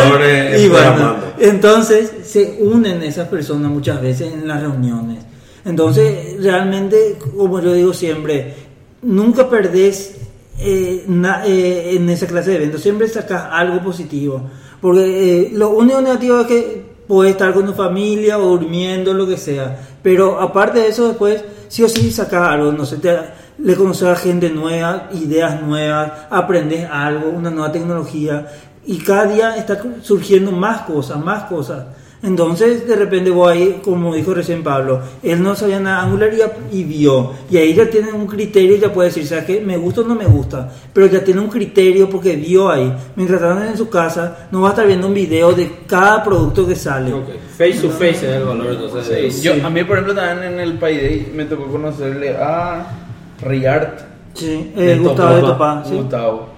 y bueno, entonces se unen esas personas muchas veces en las reuniones. Entonces, realmente, como yo digo siempre, nunca perdés eh, na- eh, en esa clase de eventos, siempre sacas algo positivo. Porque eh, lo único negativo es que puedes estar con tu familia o durmiendo, lo que sea. Pero aparte de eso, después, sí o sí sacas algo, no sé, te, le conoces a gente nueva, ideas nuevas, aprendes algo, una nueva tecnología. Y cada día está surgiendo más cosas, más cosas. Entonces, de repente voy ahí, como dijo recién Pablo, él no sabía nada de Angular y, y vio. Y ahí ya tiene un criterio y ya puede decir, ¿sabes qué? Me gusta o no me gusta. Pero ya tiene un criterio porque vio ahí. Mientras están en su casa, no va a estar viendo un video de cada producto que sale. Ok. Face to face es el valor entonces. Sí, yo, a mí, por ejemplo, también en el Payday me tocó conocerle a Riart Sí, eh, Gustavo de Topá. sí. Gustavo.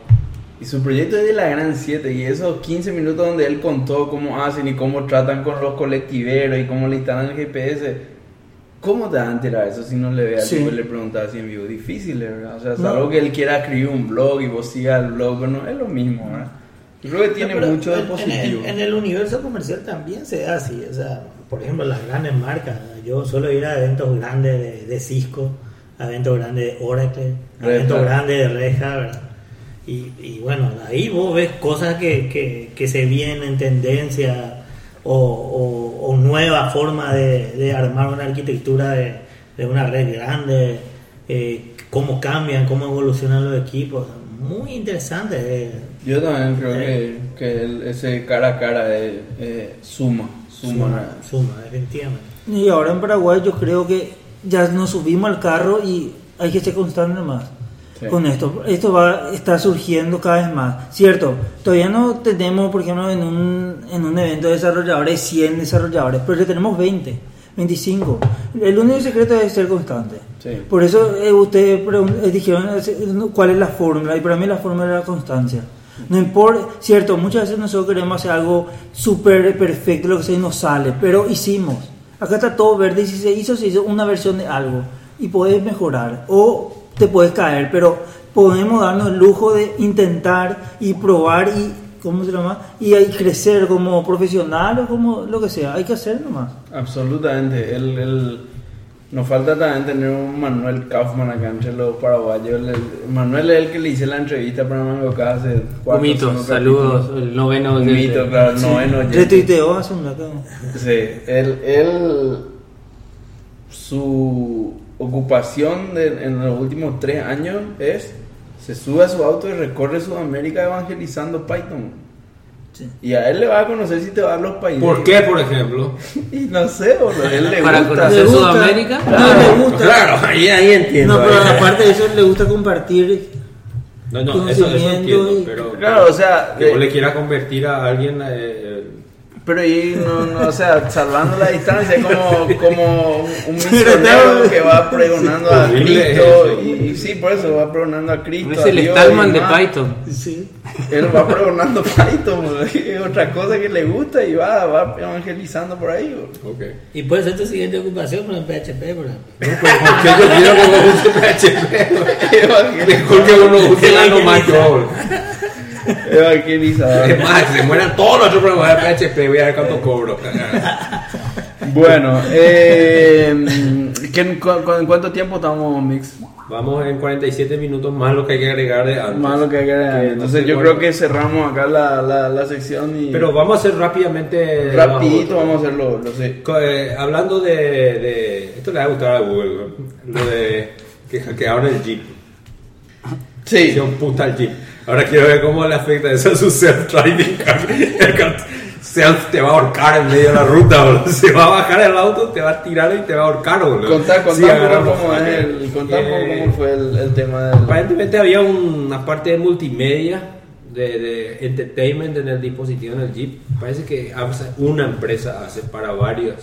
Y su proyecto es de la Gran 7 y esos 15 minutos donde él contó cómo hacen y cómo tratan con los colectiveros y cómo le instalan el GPS. ¿Cómo te vas a enterar eso si no le veas Sí. y le preguntas así en vivo? Difícil, ¿verdad? O sea, No. salvo que él quiera escribir un blog y vos sigas el blog, pero no es lo mismo, ¿verdad? Yo creo que tiene No, mucho de en- positivo. En, en el universo comercial también se da así. O sea, por ejemplo, las grandes marcas. Yo suelo ir a eventos grandes de, de Cisco, a eventos grandes de Oracle, Hat. grandes de Red Hat, ¿verdad? Y, y bueno, ahí vos ves cosas que, que, que se vienen en tendencia o, o, o nueva forma de, de armar una arquitectura de, de una red grande, eh, cómo cambian, cómo evolucionan los equipos. Muy interesante. eh. Yo también creo que, que el- ese cara a cara eh, eh, suma, suma. Suma, suma, definitivamente. Y ahora en Paraguay yo creo que ya nos subimos al carro y hay que ser constante más Sí. con esto. Esto va a estar surgiendo cada vez más. Cierto, todavía no tenemos, por ejemplo, en un, en un evento de desarrolladores 100 desarrolladores, pero ya tenemos 20, 25. El único secreto es ser constante. Sí. Por eso eh, ustedes eh, dijeron eh, cuál es la fórmula, y para mí la fórmula es la constancia. No importa, cierto, muchas veces nosotros queremos hacer algo súper perfecto, lo que sea, y nos sale, pero hicimos. Acá está todo verde y si se hizo, se hizo una versión de algo y puedes mejorar o te puedes caer, pero podemos darnos el lujo de intentar y probar y, ¿cómo se llama? Y crecer como profesional o como lo que sea, hay que hacer nomás. Absolutamente. Nos falta también tener un Manuel Kaufman acá entre los paraguayos. El- el- Manuel es el que le hice la entrevista para Mango K hace cuatro Un mito, cinco saludos, el noveno Un oyente. mito, claro, el noveno oyente. Retuiteó hace un rato. Sí, él, él- su ocupación de- en los últimos tres años es se sube a su auto y recorre Sudamérica evangelizando Python. Sí. Y a él le va a conocer si te va a los países. ¿Por qué, por ejemplo? Y no sé, boludo, a él le Para gusta. conocer ¿Le gusta? Sudamérica. No, le gusta. Claro, ahí, ahí entiendo. No, pero ahí. aparte de eso, le gusta compartir. No, no, eso, eso conocimiento entiendo, y- pero... Claro, o sea, Que vos eh, le quieras convertir a alguien... eh, eh, Pero y no, no, o sea, salvando la distancia, es como, como un misionero que va pregonando a Cristo. Y, y sí, por eso va pregonando a Cristo. Es a el Dios Stallman y de. Python. Sí. Él va pregonando Python, es otra cosa que le gusta y va, va evangelizando por ahí. boludo. ok. Y puede ser tu siguiente ocupación con el PHP, por ejemplo. Porque yo quiero que vos uses PHP. Mejor que uno use Evangelizador. Es más, se mueran todos nuestros programas de PHP, voy a ver cuánto cobro. Bueno, eh, ¿qué- en, cu- cu- en cuánto tiempo estamos, Mix? Vamos en 47 minutos más lo que hay que agregar de antes. Más lo que hay que agregar. Que Entonces yo creo que cerramos acá la, la, la sección y... Pero vamos a hacer rápidamente. rapidito vamos a hacerlo, lo sé. Co- eh, hablando de, de- Esto le va a gustar a Google. Lo de que hackearon el Jeep. Sí. Hicieron puta al Jeep. Ahora quiero ver cómo le afecta eso a su self-driving car. El car- self te va a ahorcar en medio de la ruta, boludo. Se va a bajar el auto, te va a tirar y te va a ahorcar, boludo. Contá, contá Sí, cómo es hacker. el, contá un poco Eh, cómo fue el, el tema del... Aparentemente había una parte de multimedia, de, de entertainment en el dispositivo en el Jeep. Parece que hace- una empresa hace para varios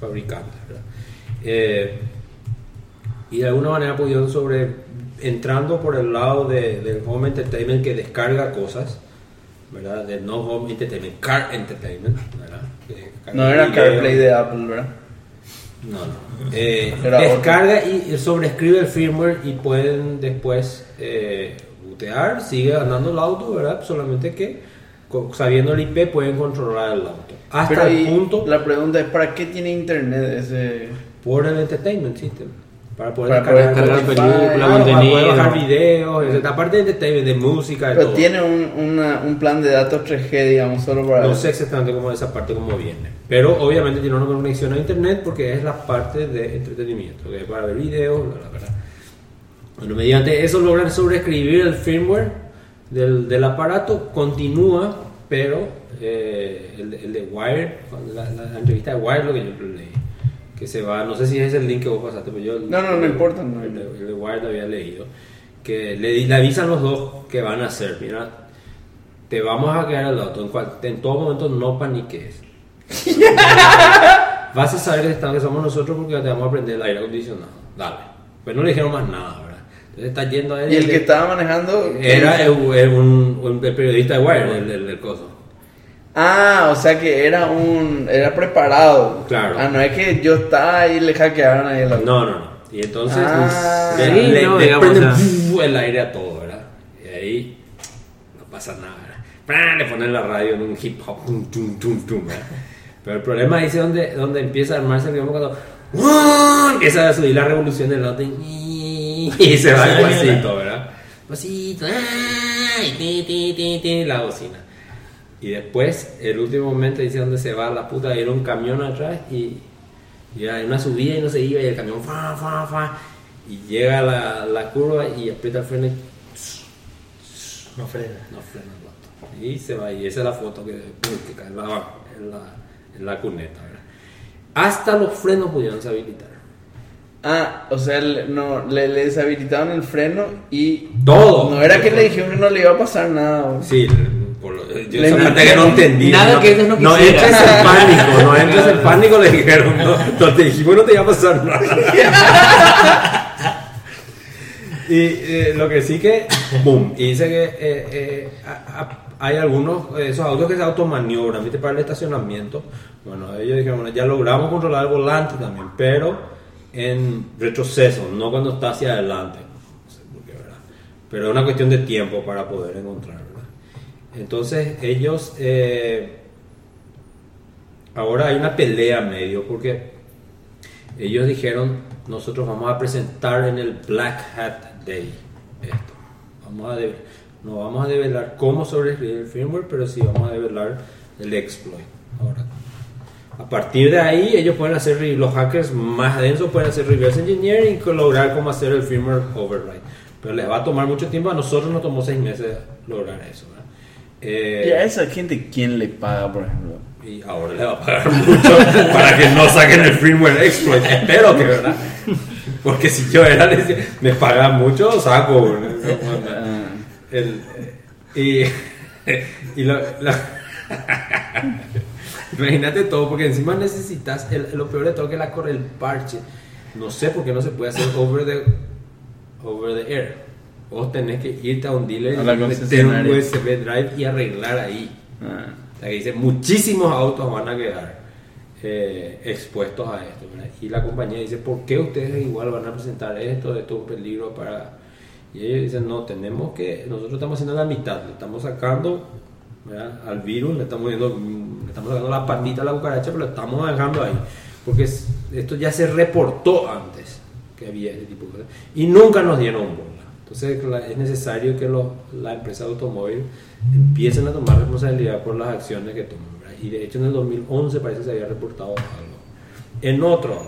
fabricantes. ¿verdad? Eh, y de alguna manera pudieron sobre, entrando por el lado de- del home entertainment que descarga cosas, ¿verdad? Del no home entertainment, car entertainment, ¿verdad? Que No era. CarPlay de Apple, ¿verdad? No, no. Eh, otro. descarga y sobreescribe el firmware y pueden después eh, bootear, sigue andando el auto, ¿verdad? Solamente que sabiendo el IP pueden controlar el auto. Hasta Pero el punto la pregunta es, ¿para qué tiene internet ese...? por el entertainment system. Para poder Para poder cosas. películas, Claro, para contenido. poder bajar videos, etc. aparte de entertainment, de música, de Pero todo. tiene un, una- un plan de datos 3G, digamos, solo para... No sé exactamente cómo esa parte cómo viene. Pero obviamente tiene una conexión a internet porque es la parte de entretenimiento, que es para ver videos, bla, bla, bla. Bueno, mediante eso logran sobreescribir el firmware del, del aparato, continúa, pero eh, el, de- el de Wire, la, la- la entrevista de Wire, lo que yo leí, que se va, no sé si es el link que vos pasaste, pero yo... No, no, no importa, no. El, de- el de Wire lo había leído, que le, le avisan los dos que van a hacer, mira, te vamos a quedar al auto. En, cual- en todo momento no paniques. Vas a saber que, estamos- que somos nosotros porque te vamos a prender el aire acondicionado. Dale. Pues no le dijeron más nada, ¿verdad? Entonces está yendo a él. Y el que estaba manejando... Era el, el- un, un- el periodista de Wire, el, el, el coso. Ah, o sea que era un... Era preparado. Claro. Ah, no es que yo estaba ahí y le hackearon ahí el auto. No, no, no. Y entonces Ah. le, Sí, le- no, le digamos, prenden o sea. el aire a todo, ¿verdad? Y ahí no pasa nada, ¿verdad? Le ponen la radio en un hip hop, tum, tum, tum, tum, ¿verdad? Pero el problema ahí es donde, donde empieza a armarse el ritmo cuando ¡uh! empieza a subir la revolución del auto y, y se va el pasito, ¿verdad? Pasito, ¡ay! ti, ti, ti, ti, la bocina. Y después, el último momento, dice donde se va la puta, era un camión atrás y, y era una subida y no se iba y el camión fa, fa, fa, y llega la, la curva y aprieta el freno y No frena. no frena el auto. Y se va y esa es la foto que, que cae en la, en la, en la cuneta. ¿verdad? Hasta los frenos pudieron deshabilitar. Ah, o sea, le- no, le, le deshabilitaron el freno y... Todo. No era que le dijeron que no le iba a pasar nada. o- Sí, yo Le esa parte que no entendí. Nada no, que ellos no No entres en pánico, no entres en pánico, le dijeron. No, no te dijimos no te iba a pasar nada. y eh, lo que sí que, boom, y dice que eh, eh, a- a- hay algunos, esos autos que se automaniobran, ¿viste? Para el estacionamiento. Bueno, ellos dijeron, bueno, ya logramos controlar el volante también, pero en retroceso, no cuando está hacia adelante. No sé por qué, ¿verdad? Pero es una cuestión de tiempo para poder encontrar. Entonces ellos, eh, ahora hay una pelea medio porque ellos dijeron, nosotros vamos a presentar en el Black Hat Day esto. Vamos a no vamos a develar cómo sobreescribir el firmware, pero sí vamos a develar el exploit. Ahora, a partir de ahí, ellos pueden hacer, los hackers más densos pueden hacer reverse engineering y lograr cómo hacer el firmware override. Pero les va a tomar mucho tiempo, a nosotros nos tomó seis meses lograr eso. Eh, ¿Y a esa gente quién le paga, por ejemplo? y ahora le va a pagar mucho para que no saquen el firmware exploit. Espero que, ¿verdad? Porque si yo era, me pagan mucho, saco. Ah, El, y y lo, lo- imagínate todo, porque encima necesitas, el- lo peor de todo que la corre el parche. No sé por qué no se puede hacer over the, over the air. Vos tenés que irte a un dealer A y meter un. USB drive y arreglar ahí. ah. O sea, que dice, muchísimos autos van a quedar eh, expuestos a esto. ¿verdad? Y la compañía dice, ¿por qué ustedes igual van a presentar esto? Esto es un peligro para... Y ellos dicen, no, tenemos que... Nosotros estamos haciendo la mitad. Le estamos sacando ¿verdad? al virus, le estamos, viendo, le estamos sacando la patita a la cucaracha, pero lo estamos dejando ahí. Porque es- esto ya se reportó antes. que había ese tipo de cosas. Y nunca nos dieron bola. Entonces es necesario que los, la empresa de automóvil empiecen a tomar responsabilidad por las acciones que toman. ¿verdad? Y de hecho en el 2011 parece que se había reportado algo. En otro.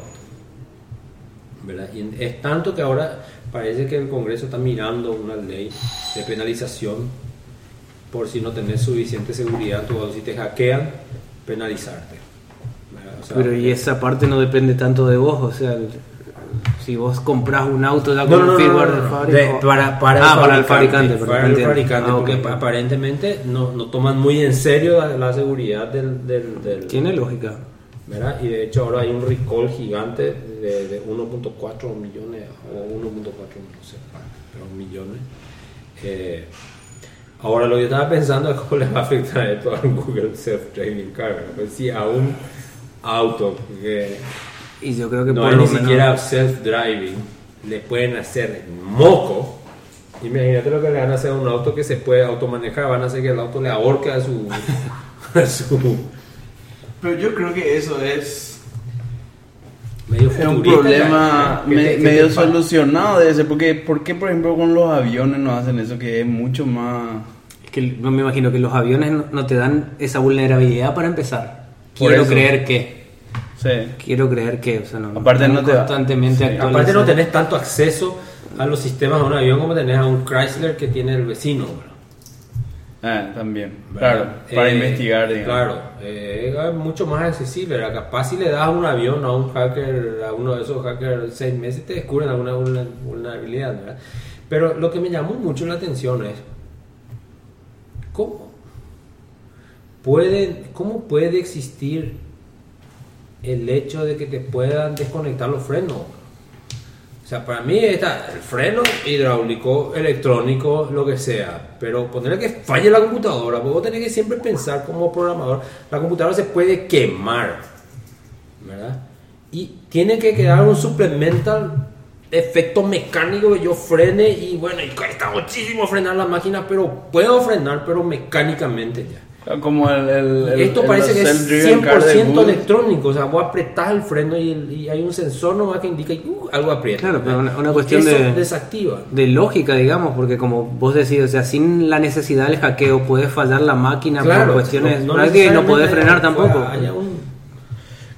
¿verdad? Y es tanto que ahora parece que el Congreso está mirando una ley de penalización por si no tenés suficiente seguridad en tu. Si te hackean, penalizarte. O sea, Pero y esa parte no depende tanto de vos, o sea, el- si vos compras un auto ya con no, un no, firmware no, de fábrica. para, para ah, para el fabricante. Para el fabricante, Ah, porque ok. aparentemente no, no toman muy en serio la, la seguridad del, del, del- Tiene lógica. ¿verdad? Y de hecho ahora hay un recall gigante de, de 1.4 millones o 1.4 no sé, pero millones. Eh, ahora lo que yo estaba pensando es cómo le va a afectar esto a un Google Self-Driving Car. ¿verdad? Pues si a un auto que Y yo creo que no hay ni menos- siquiera self-driving, le pueden hacer moco. Imagínate lo que le van a hacer a un auto que se puede automanejar, van a hacer que el auto le ahorque a su... a su Pero yo creo que eso es, medio es un futurista, problema ¿no? ¿Qué me- te- qué te medio solucionado de ese. Porque, ¿Por qué, por ejemplo, con los aviones no hacen eso? Que es mucho más... Es que no me imagino que los aviones no, no te dan esa vulnerabilidad para empezar. Quiero creer que. Sí. Quiero creer que. O sea, no, Aparte no te va- constantemente sí. Aparte no tenés tanto acceso a los sistemas de un avión como tenés a un Chrysler que tiene el vecino. Ah, también. ¿verdad? Claro, para Eh, investigar, digamos. Claro, eh, es mucho más accesible. ¿verdad? Capaz si le das un avión a un hacker, a uno de esos hackers seis meses, te descubren alguna vulner- vulnerabilidad. ¿verdad? Pero lo que me llamó mucho la atención es cómo puede, cómo puede existir el hecho de que te puedan desconectar los frenos. O sea, para mí está el freno hidráulico, electrónico, lo que sea. Pero ponerle que falle la computadora, vos tenés que siempre pensar como programador, la computadora se puede quemar, ¿verdad? Y tiene que quedar un supplemental efecto mecánico que yo frene y bueno, y cuesta muchísimo frenar la máquina, pero puedo frenar, pero mecánicamente ya. Como el, el- el- Esto el- parece que es self-driven car de 100% Google. electrónico, o sea, vos apretás el freno y, el- y hay un sensor nomás que indica y uh, algo aprieta. Claro, pero una- una Y cuestión eso de- desactiva. de lógica, digamos, porque como vos decís, o sea, sin la necesidad del hackeo puede fallar la máquina Claro, por cuestiones no- no ¿verdad? que no podés frenar tampoco. haya un-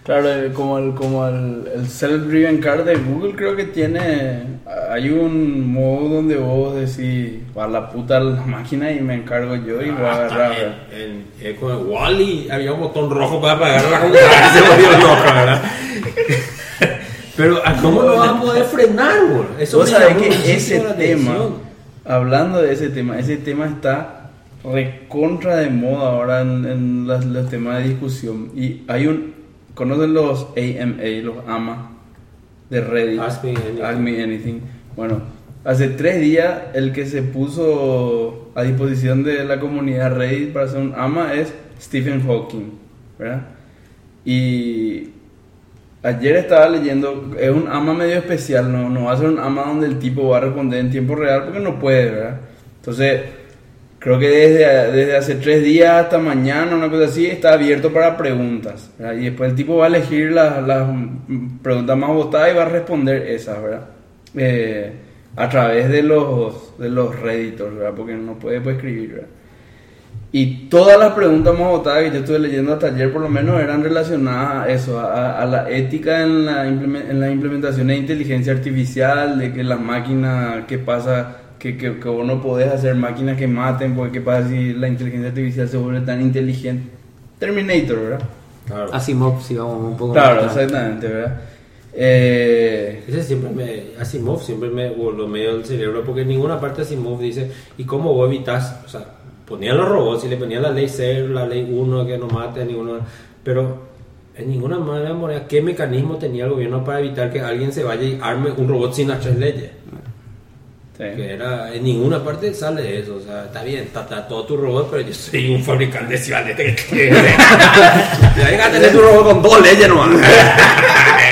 Claro, eh, como el, como el, el self-driven car de Google creo que tiene... Hay un modo donde vos decís, a la puta la máquina y me encargo yo y voy a Hasta agarrar. en, en- eh, con Wally había un botón rojo para apagar la computadora y se volvió loca, ¿verdad? Pero ¿a cómo no vas a poder frenar, güey? Eso Vos sabés que ese tema, atención. hablando de ese tema, ese tema está recontra de moda ahora en, en las- los temas de discusión. Y hay un, ¿conocen los AMA, los AMA de Reddit? Ask me anything. Ask me anything. Bueno, hace tres días el que se puso a disposición de la comunidad Reddit para hacer un AMA es Stephen Hawking, ¿verdad? Y Ayer estaba leyendo, es un ama medio especial, no, no va a ser un ama donde el tipo va a responder en tiempo real porque no puede, ¿verdad? Entonces, creo que desde, desde hace tres días hasta mañana, una cosa así, está abierto para preguntas. Y después el tipo va a elegir las, las preguntas más votadas y va a responder esas, ¿verdad? Eh, a través de los, de los redditors, ¿verdad? Porque no puede pues, escribir, ¿verdad? Y todas las preguntas más votadas que yo estuve leyendo hasta ayer, por lo menos, eran relacionadas a eso, a, la ética en la, en la implementación de inteligencia artificial, de que las máquinas, qué pasa, que, que, que vos no podés hacer máquinas que maten, porque qué pasa si la inteligencia artificial se vuelve tan inteligente. Terminator, ¿verdad? Claro. Asimov, si vamos un poco Claro, más exactamente, ¿verdad? Eh, Ese siempre me, Asimov siempre me voló medio el cerebro porque en ninguna parte Asimov dice, ¿y cómo vos evitas? O sea, ponían los robots y le ponían la ley 0, la ley 1, que no mate a ninguno, pero en ninguna manera ¿qué mecanismo tenía el gobierno para evitar que alguien se vaya y arme un robot sin las tres leyes? Sí. Que era, en ninguna parte sale eso, o sea, está bien, está, está todo tu robot, pero yo soy un fabricante de ciudades que Ya llegas a tener tu robot con dos leyes nomás.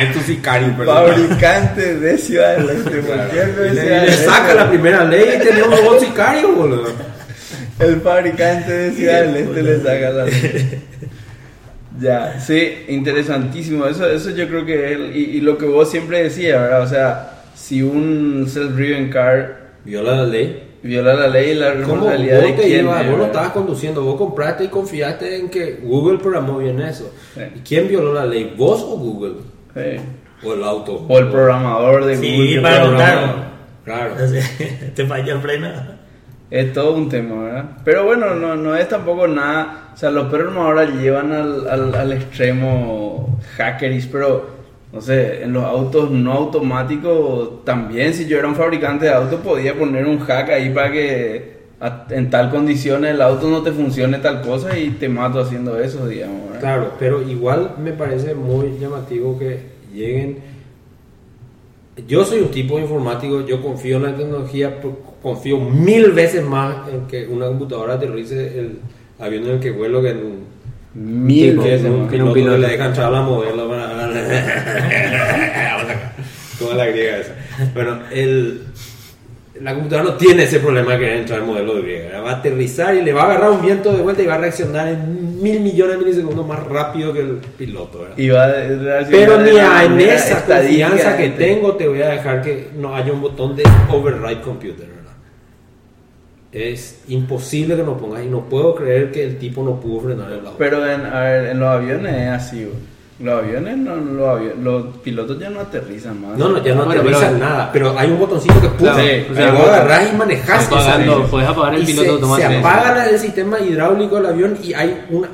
es tu sicario, perdón. Fabricante de Ciudad del Este, cualquier Y le, saca la primera ley y tenía un robot sicario, boludo. El fabricante de Ciudad del Este le saca la ley. Ya, sí, interesantísimo. Eso, eso yo creo que es, y, y lo que vos siempre decías, ¿verdad? O sea, si un self-driven car Viola la ley. viola la ley, la ¿Cómo vos responsabilidad de te quién llevas? es, Vos no estabas conduciendo, vos compraste y confiaste en que Google programó bien eso. Sí. ¿Y quién violó la ley? ¿Vos o Google? Sí. ¿O el auto? O el programador de Sí, Google. que para programó. notar. Claro. Entonces, te falló el freno. Es todo un tema, ¿verdad? Pero bueno, no, no es tampoco nada. O sea, los programadores ahora llevan al, al, al extremo hackeris, pero no sé, en los autos no automáticos también. Si yo era un fabricante de autos, podía poner un hack ahí para que a- en tal condiciones el auto no te funcione tal cosa y te mato haciendo eso, digamos. ¿verdad? Claro, pero igual me parece muy llamativo que lleguen. Yo soy un tipo informático, yo confío en la tecnología, confío mil veces más en que una computadora aterrice el avión en el que vuelo que en un Mil veces en un piloto, piloto. que le dejan entrar a la modelo para... Toda la griega esa. Bueno, el, la computadora no tiene ese problema que entra el modelo de griega. Va a aterrizar y le va a agarrar un viento de vuelta y va a reaccionar en mil millones de milisegundos más rápido que el piloto. ¿verdad? Y va a Pero ni a- en esa confianza que tengo te voy a dejar que no haya un botón de override computer, ¿verdad? Es imposible que no pongas y no puedo creer que el tipo no pudo frenar el auto. Pero en, a ver, en los aviones es así, güey. Los aviones, no, los, avi- los pilotos ya no aterrizan más. No, no, ya no Bueno, aterriza pero- nada, pero hay un botoncito que puso. Claro, Sí, o sea, vos agarrás y manejás apagando, puedes apagar el y piloto se, automático. Se apaga la- el sistema hidráulico del avión y hay un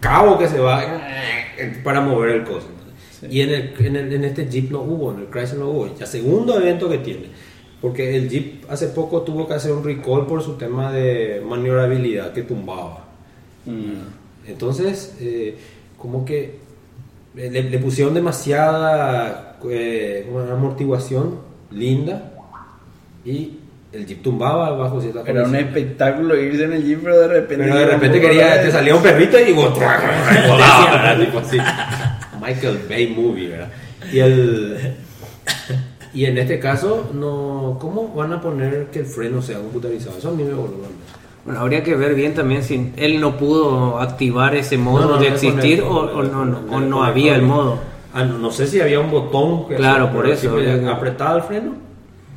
cabo que se va eh, para mover el coso. Y en, el, en, el- en este Jeep no hubo, en el Chrysler no hubo. Ya segundo evento que tiene. Porque el Jeep hace poco tuvo que hacer un recall por su tema de maniobrabilidad que tumbaba. Mm. Entonces, eh, como que le, le pusieron demasiada eh, ¿cómo se llama? amortiguación linda y el jeep tumbaba bajo cierta Era un espectáculo irse en el jeep, pero de repente. Pero de repente quería, te salía un perrito y vos volaba, ¿verdad? Tipo así. Michael Bay movie, ¿verdad? Y el y en este caso no, ¿cómo van a poner que el freno sea computarizado? Eso a mí me voló. Bueno, habría que ver bien también si él no pudo activar ese modo No, no, de existir el- o, o no, o no había el modo. Ah, no, sé si había un botón que Claro, por eso, apretaba el freno.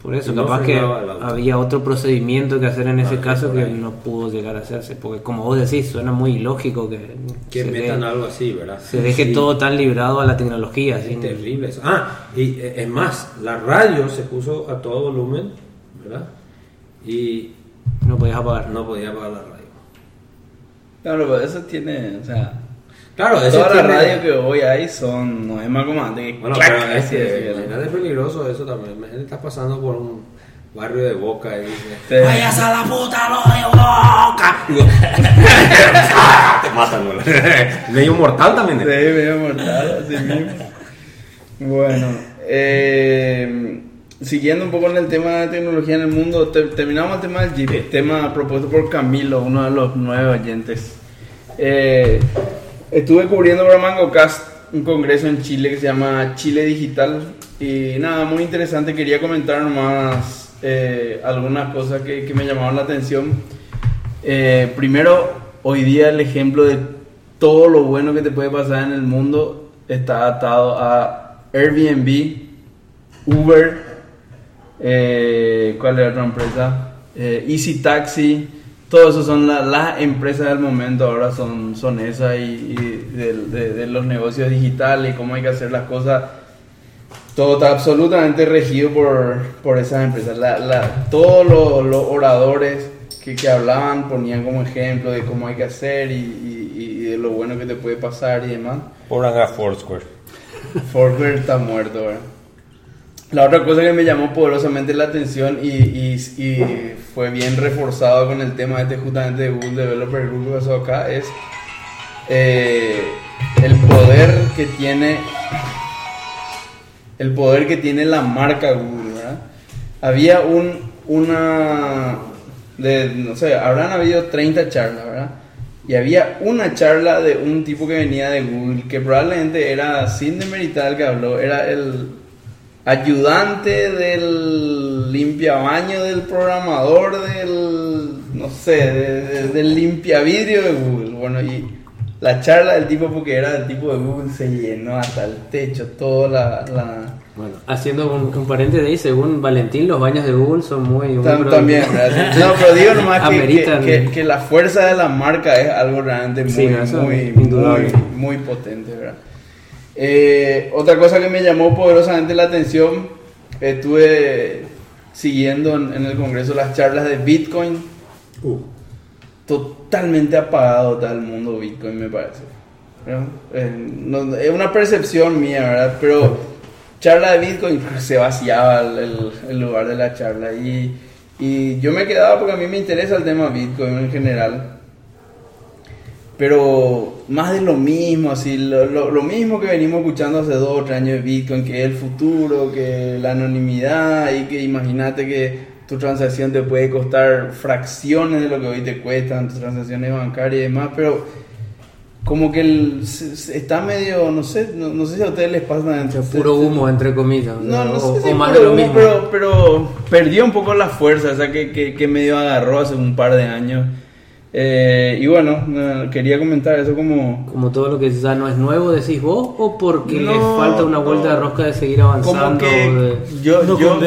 Por eso, capaz que había otro procedimiento que hacer en ese Ah, caso que no pudo llegar a hacerse. Porque como vos decís, suena muy ilógico que, Que se, metan de- algo así, ¿verdad? se deje Sí. todo tan librado a la tecnología. Es sin- terrible eso. Ah, y eh, es más, la radio se puso a todo volumen, ¿verdad? Y No podías apagar. no podía apagar la radio. Claro, pero eso tiene. O sea. Claro, eso Todas las tiene- radios que hoy hay son. No es más como antes. Bueno, clac, pero es que imagínate peligroso eso también. Imagínate, estás pasando por un barrio de Boca y dices, Sí. ¡Vayas a la puta lo de Boca! ¡Ah! Te matan, ¿no? Medio mortal también. Sí, medio mortal, así mismo. Bueno, eh, siguiendo un poco en el tema de tecnología en el mundo, te- terminamos el tema del Jeep, tema propuesto por Camilo, uno de los nueve oyentes. Eh, estuve cubriendo para MangoCast un congreso en Chile que se llama Chile Digital y nada, muy interesante, quería comentar nomás eh, algunas cosas que, que me llamaron la atención. Eh, primero, hoy día el ejemplo de todo lo bueno que te puede pasar en el mundo está atado a Airbnb, Uber, eh, ¿cuál es la otra empresa? Eh, Easy Taxi, todo eso son la- las empresas del momento, ahora son, son esas y, y del- de, de los negocios digitales y cómo hay que hacer las cosas. Todo está absolutamente regido por, por esas empresas. La- la- todos los, los oradores que, que hablaban ponían como ejemplo de cómo hay que hacer y, y- y de lo bueno que te puede pasar y demás. Por a Foursquare. Foursquare está muerto, ¿verdad? La otra cosa que me llamó poderosamente la atención y, fue bien reforzado con el tema este justamente de Google Developer Group que pasó acá es eh, el poder que tiene el poder que tiene la marca Google, ¿verdad? Había un, una, de, no sé, habrán habido 30 charlas, ¿verdad? Y había una charla de un tipo que venía de Google, que probablemente era, sin demeritar que habló, era el ayudante del limpiabaño del programador del, no sé, de- de- del limpiavidrio de Google. Bueno, y la charla del tipo, porque era del tipo de Google, se llenó hasta el techo, toda la... la- Bueno, haciendo un, un paréntesis ahí, según Valentín, los baños de Google son muy... Tam- también. No, pero digo nomás que, que, que- que la fuerza de la marca es algo realmente muy, Sí, muy, muy, muy potente, ¿verdad? Eh, otra cosa que me llamó poderosamente la atención, estuve siguiendo en, en el Congreso las charlas de Bitcoin. Uh, Totalmente apagado está el mundo Bitcoin, me parece. ¿verdad? Eh, no- es una percepción mía, ¿verdad? Pero charla de Bitcoin se vaciaba el, el- el lugar de la charla y, y yo me quedaba porque a mí me interesa el tema Bitcoin en general. Pero más de lo mismo, así, lo, lo- lo mismo que venimos escuchando hace dos o tres años de Bitcoin, que es el futuro, que la anonimidad y que imagínate que tu transacción te puede costar fracciones de lo que hoy te cuestan tus transacciones bancarias y demás, pero como que el- se- se- está medio, no sé, no, no sé si a ustedes les pasa. Sea, puro humo, entre comillas. No, no o, sé si o más de lo mismo. Pero, pero perdió un poco la fuerza, o sea, que, que, que medio agarró hace un par de años. Eh, y bueno, eh, quería comentar eso como... Como todo lo que ya no es nuevo, decís vos, o porque No, falta una vuelta no. de rosca de seguir avanzando. Como que de- yo, No yo,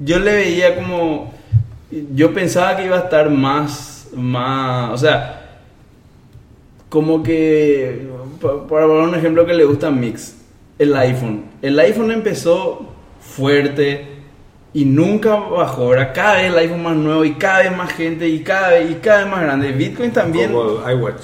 yo le veía como... Yo pensaba que iba a estar más... más o sea, como que... pa- Para poner un ejemplo que le gusta a Mix, el iPhone. El iPhone empezó fuerte y nunca bajó. Era cada vez el iPhone más nuevo y cada vez más gente y cada vez, y cada vez más grande. Bitcoin también... como iWatch.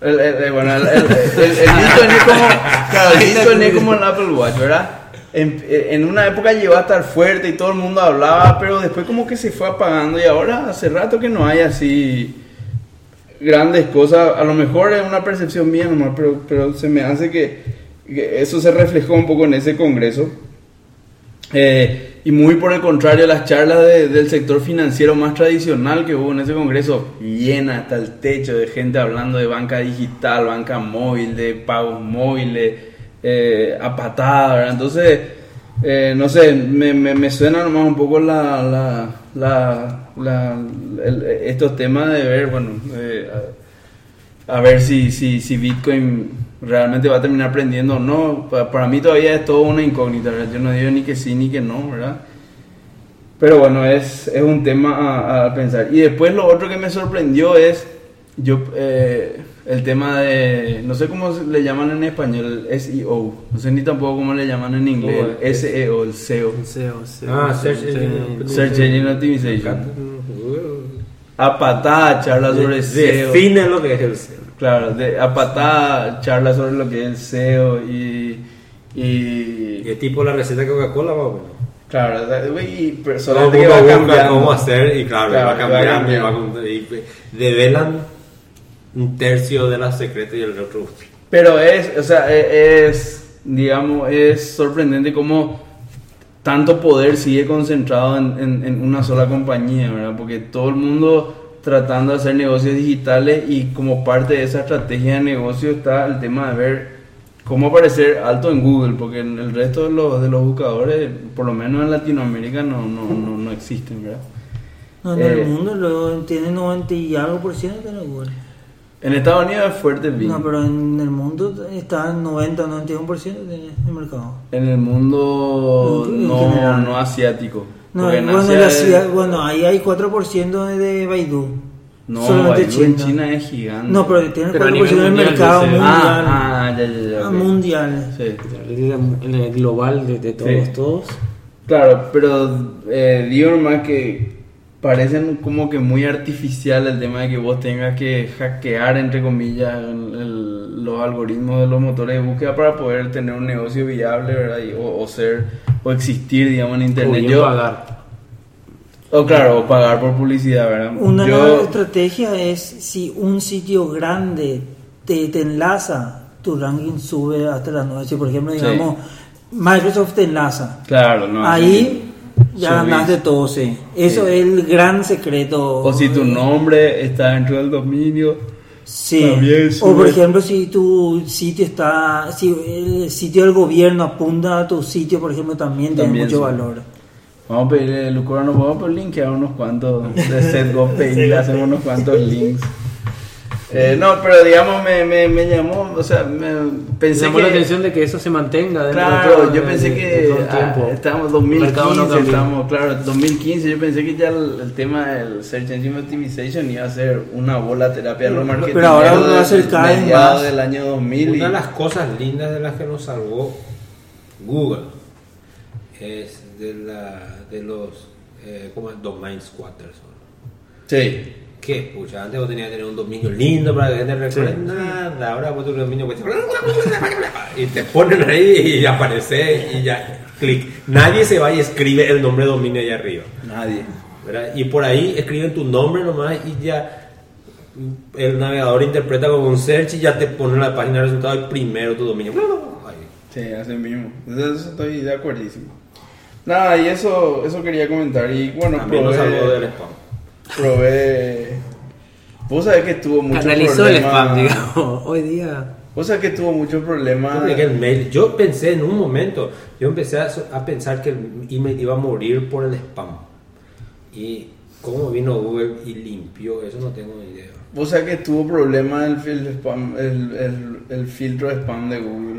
El, el- el- bueno, el, Bitcoin es como, claro, el Bitcoin es como el Apple Watch, ¿verdad? En, en una época llegó a estar fuerte y todo el mundo hablaba, pero después como que se fue apagando y ahora hace rato que no hay así grandes cosas. A lo mejor es una percepción mía nomás, pero, pero se me hace que, que eso se reflejó un poco en ese congreso. Eh, y muy por el contrario, las charlas de- del sector financiero más tradicional que hubo en ese congreso, llena hasta el techo de gente hablando de banca digital, banca móvil, de pagos móviles, eh, a patada, ¿verdad? Entonces, eh, no sé, me, me, me suena nomás un poco la, la, la, estos temas de ver, bueno, eh, a, a ver si, si, si Bitcoin realmente va a terminar aprendiendo o no. Pa- Para, mí todavía es todo una incógnita, ¿verdad? Yo no digo ni que sí ni que no, ¿verdad? Pero bueno, es, es un tema a, a pensar. Y después lo otro que me sorprendió es yo eh, el tema de, no sé cómo le llaman en español, el SEO. No sé ni tampoco cómo le llaman en inglés, Oh, el SEO, el SEO. SEO, SEO, Ah, Search Engine Search Engine Optimization. A patada charla sobre SEO. Define lo que es el SEO. Claro, de, a patada charla sobre lo que es el SEO y... y es tipo la receta de Coca-Cola, más o menos. claro, y solamente que va cambiando. cómo hacer y claro, Claro, va cambiando y, va cambiando. y develan un tercio de las secretas y el otro. Pero es, o sea, e- es, digamos, es sorprendente cómo tanto poder sigue concentrado en, en- en una sola compañía, ¿verdad? Porque todo el mundo tratando de hacer negocios digitales y como parte de esa estrategia de negocio está el tema de ver cómo aparecer alto en Google, porque en el resto de los, de los buscadores, por lo menos en Latinoamérica, no, no, no, no existen, ¿verdad? No, en Eh, el mundo lo tiene 90 y algo por ciento de Google. En Estados Unidos es fuerte Bing. No, pero en el mundo está en 90 91 por ciento del mercado. En el mundo no, no asiático. No, bueno, la es- ciudad- bueno, ahí hay 4% de Baidu. No, Solamente Baidu en China es gigante. No, pero tiene el Pero a 4% nivel del mercado mundial. Ah, ah, ya, ya, ya. Ah, mundial. Sí. En el global de, de todos, Sí. todos. Claro, pero eh, digo nomás que parecen como que muy artificial el tema de que vos tengas que hackear, entre comillas, el- el- los algoritmos de los motores de búsqueda para poder tener un negocio viable, ¿verdad? Y- o, o ser, o existir, digamos, en O internet. bien Yo, pagar. o claro, o pagar por publicidad, ¿verdad? Una Yo, estrategia es si un sitio grande te, te enlaza, tu ranking sube hasta la noche. Por ejemplo, Sí. digamos, Microsoft te enlaza. claro, no. Ahí ya ganaste todo, sí. Eso Sí. es el gran secreto. O si tu nombre está dentro del dominio. Sí. También O por ejemplo, si tu sitio está, si el sitio del gobierno apunta a tu sitio, por ejemplo, también, tiene mucho sube. valor. Vamos a pedirle, Lucora, nos vamos a linkear unos cuantos de SetGoPay, le hacemos unos cuantos links. Eh, no, pero digamos, me, me, me llamó, o sea, me pensé llamó que... la atención de que eso se mantenga dentro de Claro, todo, yo de- pensé de- que de ah, tiempo. estábamos El mercado no 2015, cambia. estábamos, claro, 2015, yo pensé que ya el, el tema del Search Engine Optimization iba a ser una bola terapia de los Pero marketing. ahora va a ser cada vez más. del año 2000 y- Una de las cosas lindas de las que nos salvó Google es de, la, de los eh, ¿cómo es? domain squatters. ¿no? Sí. Que, pucha, antes vos tenías que tener un dominio lindo para que la gente recuerde nada. Ahora vos tu dominio y te ponen ahí y aparece y ya, clic. Nadie se va y escribe el nombre de dominio ahí arriba. Nadie. ¿verdad? Y por ahí escriben tu nombre nomás y ya el navegador interpreta como un search y ya te pone la página de resultados el primero tu dominio. Sí, así mismo. Entonces estoy de acuerdísimo. Nada, y eso, eso quería comentar. Y bueno, También nos salvó del probé, spam. Probé. Vos sabés que tuvo muchos Analizó el spam, digamos. Hoy día. Vos sabés que tuvo muchos problemas. El mail. Yo pensé en un momento, yo empecé a, a pensar que el email iba a morir por el spam. Y cómo vino Google y limpió eso, no tengo ni idea. Vos sabés que tuvo problemas el, spam, el, el, el filtro de spam de Google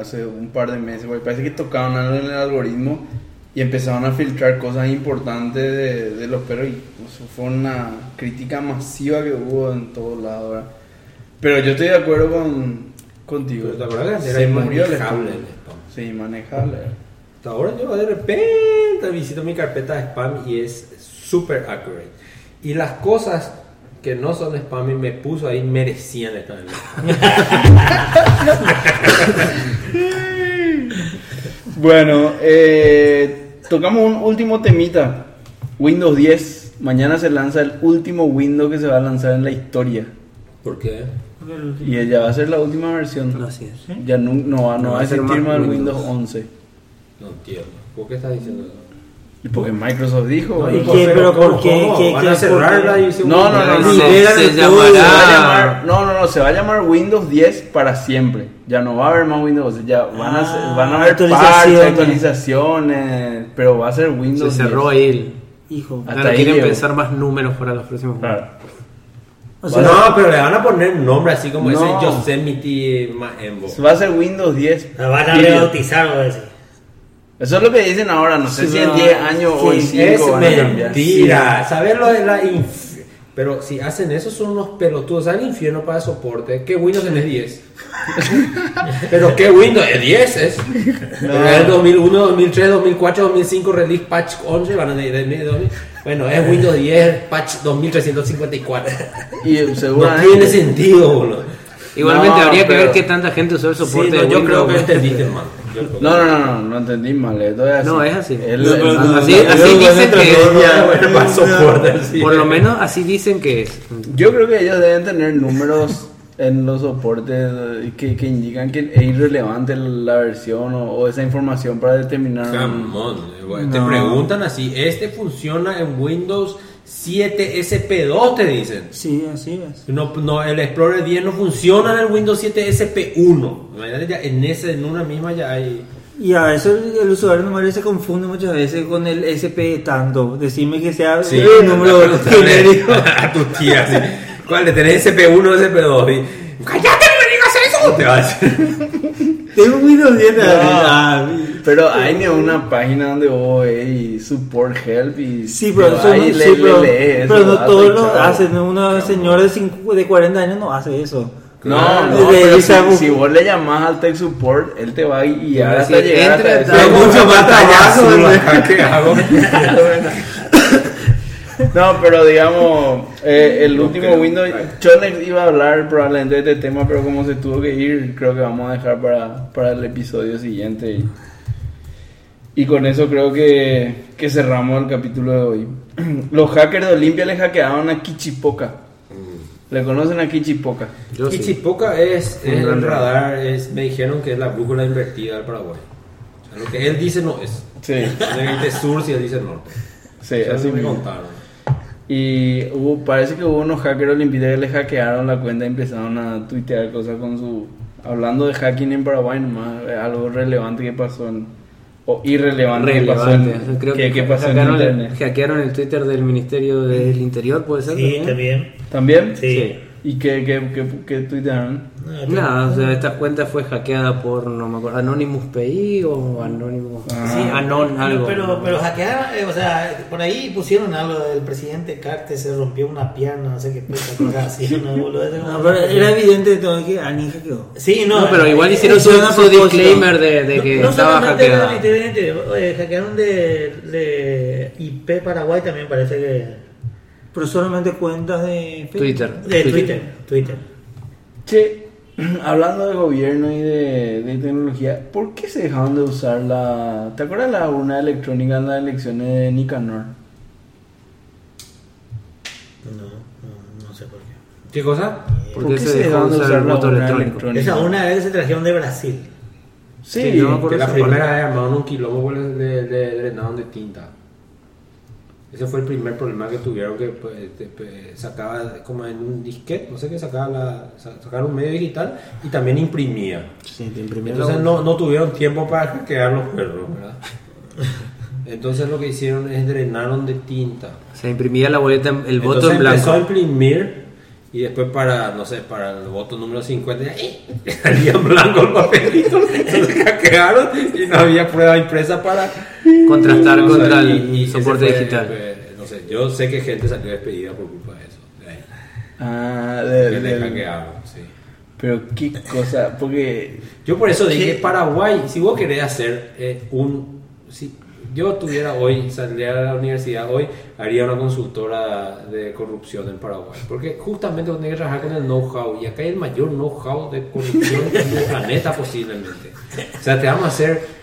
hace un par de meses. güey. Parece que tocaban algo en el algoritmo y empezaron a filtrar cosas importantes de, de los perros. Y eso fue una crítica masiva que hubo en todos lados. Pero yo estoy de acuerdo con, contigo. Te acuerdas que Se era murió el inmanejable spam. el spam. Sí, manejable. Hasta ahora yo de repente visito mi carpeta de spam y es super accurate. Y las cosas que no son spam y me puso ahí merecían estar en el spam. Bueno, eh, tocamos un último temita. Windows 10. Mañana se lanza el último Windows que se va a lanzar en la historia. ¿Por qué? Y ella va a ser la última versión. Así es. Ya no, no, va- no No va va a existir más más el Windows. Windows 11. No entiendo. ¿Por qué estás diciendo eso? Y porque Microsoft dijo. ¿Y qué? ¿Pero ¿cómo- por qué? ¿Van a cerrarla No, no, no, Se, el se todo. Se va a llamará. llamar, no, no, no, se va a llamar Windows 10 para siempre. Ya no va a haber más Windows 11. Ya van a, ser- Ah, van a haber actualizaciones. parches, actualizaciones, pero va a ser Windows Se cerró 10. ahí el. Hijo. Hasta quieren pensar más números para los próximos Claro. O sea, no, pero le van a poner un nombre así como No. ese Yosemite Maembo. Va a ser Windows 10. La van a rebautizar, voy a decir. Eso es lo que dicen ahora. No sé Sí, si en no. 10 años o en Sí, 5 Es van a cambiar. mentira. ¿Sabes lo de la inf- Pero si hacen eso son unos pelotudos. ¿Saben el infierno para soporte? ¿Qué Windows es 10? Pero ¿qué Windows es 10? Es. Pero es 2001, 2003, 2004, 2005, release patch 11. Van a bueno, es Windows 10, patch 2354. Y No tiene sentido, boludo. Igualmente No, habría que pero- ver qué tanta gente usó el Sí, soporte no, de yo creo Windows. que entendiste mal. No, no, no, no, no entendí mal. Esto es así. No, es así. El- No, el- no, el- así- dicen que- sí. Por lo menos así dicen que es. Yo creo que ellos deben tener números en los soportes que, que indican que es irrelevante la versión o, o esa información para determinar. Come on. Te No. preguntan así, este funciona en Windows 7 SP2, te dicen. sí, así es. No, no, el Explorer 10 no funciona en el Windows 7 SP1. Imagínate ya en ese, en una misma ya hay. Y a veces el, usuario número se confunde muchas veces con el SP tanto. Decime que sea Sí, el número genérico. a tu tía, sí. ¿Cuál le tenés SP1 o SP2? Y, ¡Cállate, no me digas eso! Te va a decir. Tengo Windows 10. Ah, ah, Pero hay ni una página donde vos y support help y Sí, pero, eso no, sí, pero, lees pero no todos y lo hacen. Una señora de, cinco- de 40 años no hace eso. No, no, pero si, si vos le llamás al tech support, él te va a guiar hasta llegar entre hasta Hay mucho más trabajo, trabajo, ¿verdad? ¿qué hago? No, pero digamos, eh, el último Windows, Chonex iba a hablar probablemente de este tema, pero como se tuvo que ir, creo que vamos a dejar para, para el episodio siguiente. Y, con eso creo que, que cerramos el capítulo de hoy. Los hackers de Olimpia le hackearon a Kichipoca. ¿Le conocen a Kichipoca? Yo sí. Kichipoca es Un el radar, es, me dijeron que es la brújula invertida del Paraguay. O sea, lo que él dice no es. Sí, Él dice sur si él dice norte. Sí, Eso así me mismo. contaron. Y hubo, parece que hubo unos hackers olimpistas que le hackearon la cuenta y empezaron a tuitear cosas con su... Hablando de hacking en Paraguay nomás, algo relevante que pasó en... O irrelevante que pasó en, Relevante. Creo que, que, que pasó en hackearon, el, internet. hackearon el Twitter del Ministerio del Interior, ¿puede ser? Sí, también. ¿También? Sí. ¿Y ¿Y qué, qué, qué, qué tuitearon? No, Nada, o sea, esta cuenta fue hackeada por, no me acuerdo, Anonymous PI o Anonymous. Ah. Sí, Anon algo. Pero, pero hackearon, eh, o sea, por ahí pusieron algo del presidente Carter se rompió una pierna, no sé qué cosa, así, una boludez de- No, pero era evidente de todo que Ani hackeó. Sí, no, No, pero igual eh, hicieron su, disclaimer de, de que no, no estaba hackeada. literalmente, eh, hackearon de, de IP Paraguay también parece que Pero solamente cuentas de Facebook. Twitter. de Twitter, Twitter. Che, hablando de gobierno y de, de tecnología, ¿por qué se dejaron de usar la... ¿Te acuerdas la urna electrónica en las elecciones de Nicanor? No, no, no sé por qué. ¿Qué cosa? ¿Por ¿Por qué qué se dejaron de de usar el voto urna electrónico? electrónica? Esa una vez se trajeron de Brasil. Sí, Sí, no me acuerdo Que la primera vez armaron un quilombo le, le, le drenaron de tinta. Ese fue el primer problema que tuvieron que pues, te- pe- sacaba como en un disquete, no sé qué, sacaba la, sa- sacar un medio digital y también imprimía. Sí, te Entonces no, no tuvieron tiempo para hackear los perros, ¿verdad? Entonces lo que hicieron es drenaron de tinta. Se imprimía la boleta, el voto Entonces en empezó a blanco. imprimir y después para, no sé, para el voto número 50 ya, ¡eh! salía en blanco el papelito. Entonces hackearon y no había prueba impresa para Contrastar contra y- el y soporte fue, digital. no sé, yo sé que gente salió despedida por culpa de eso. de ahí, Ah, de, que de- le hackearon, sí. Pero qué cosa, porque... Yo por eso dije, Paraguay, si vos querés hacer eh, un... Si yo tuviera hoy, saldría a la universidad hoy, haría una consultora de corrupción en Paraguay. Porque justamente tenés que trabajar con el know-how. Y acá hay el mayor know-how de corrupción del planeta posiblemente. O sea, te vamos a hacer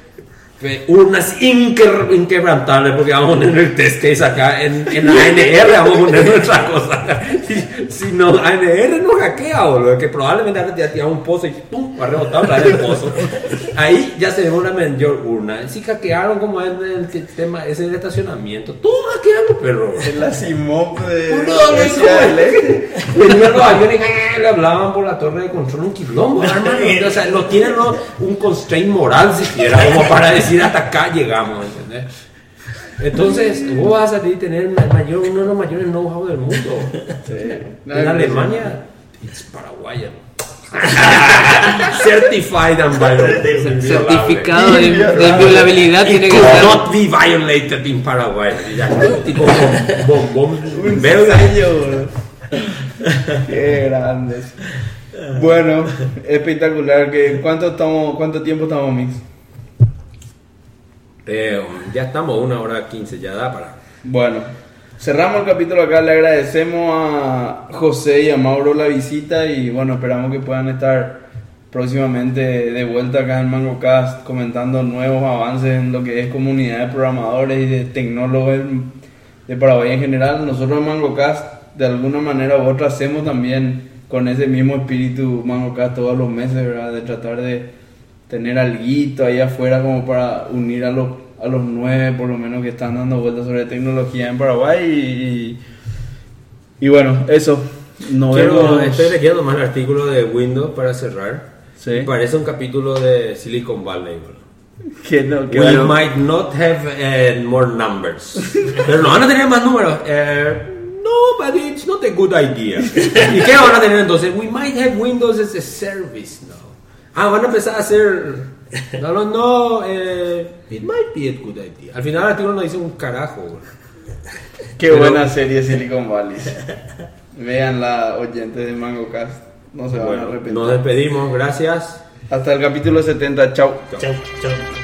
eh, urnas inque- inquebrantables porque vamos a poner el test case acá en, en ANR vamos a poner nuestra cosa si, no ANR no hackea boludo que probablemente ahora te tira un pozo y ¡pum! va a rebotar otra vez el pozo ahí ya se ve una mayor urna si hackearon como en el te- tema ese del estacionamiento tú hackearon perro El Asimov de... Boludo, de no, Ciudad ¿cómo del Este. Venían los aviones y le hablaban por la torre de control un quilombo, hermano. O sea, no tienen un constraint moral siquiera como para decir hasta acá llegamos, ¿entendés? Entonces, vos vas a tener mayor, uno de los mayores know-how del mundo. En Alemania, es Paraguay. Certified and violated. Certificado de, de inviolabilidad tiene que estar. not be violated in Paraguay. Tipo bombón Un belga. sello. Qué grandes. Bueno, espectacular. Que, ¿cuánto, estamos, ¿Cuánto tiempo estamos, Mix? Eh, ya estamos una hora quince, ya da para. Bueno, cerramos el capítulo acá. Le agradecemos a José y a Mauro la visita y bueno, esperamos que puedan estar próximamente de vuelta acá en MangoCast comentando nuevos avances en lo que es comunidad de programadores y de tecnólogos de Paraguay en general. Nosotros en MangoCast de alguna manera u otra hacemos también con ese mismo espíritu MangoCast todos los meses, ¿verdad? De tratar de tener alguito ahí afuera como para unir a los, a los nueve por lo menos que están dando vueltas sobre tecnología en Paraguay y, y, bueno, eso. Nos Quiero, vemos. estoy leyendo más el artículo de Windows para cerrar. Sí. Parece un capítulo de Silicon Valley. Que no, que We bueno. might not have eh, more numbers. Pero no van a tener más números. Eh, no, but it's not a good idea. ¿Y qué van a tener entonces? We might have Windows as a service now. Ah, van a empezar a hacer. No, no, no. Eh, it might be a good idea. Al final el artículo no dice un carajo. bro. Qué Pero- buena serie Silicon Valley. Vean la oyentes de MangoCast. No se van a Bueno, arrepentir. nos despedimos. Gracias. Hasta el capítulo 70. Chao. Chau, chau.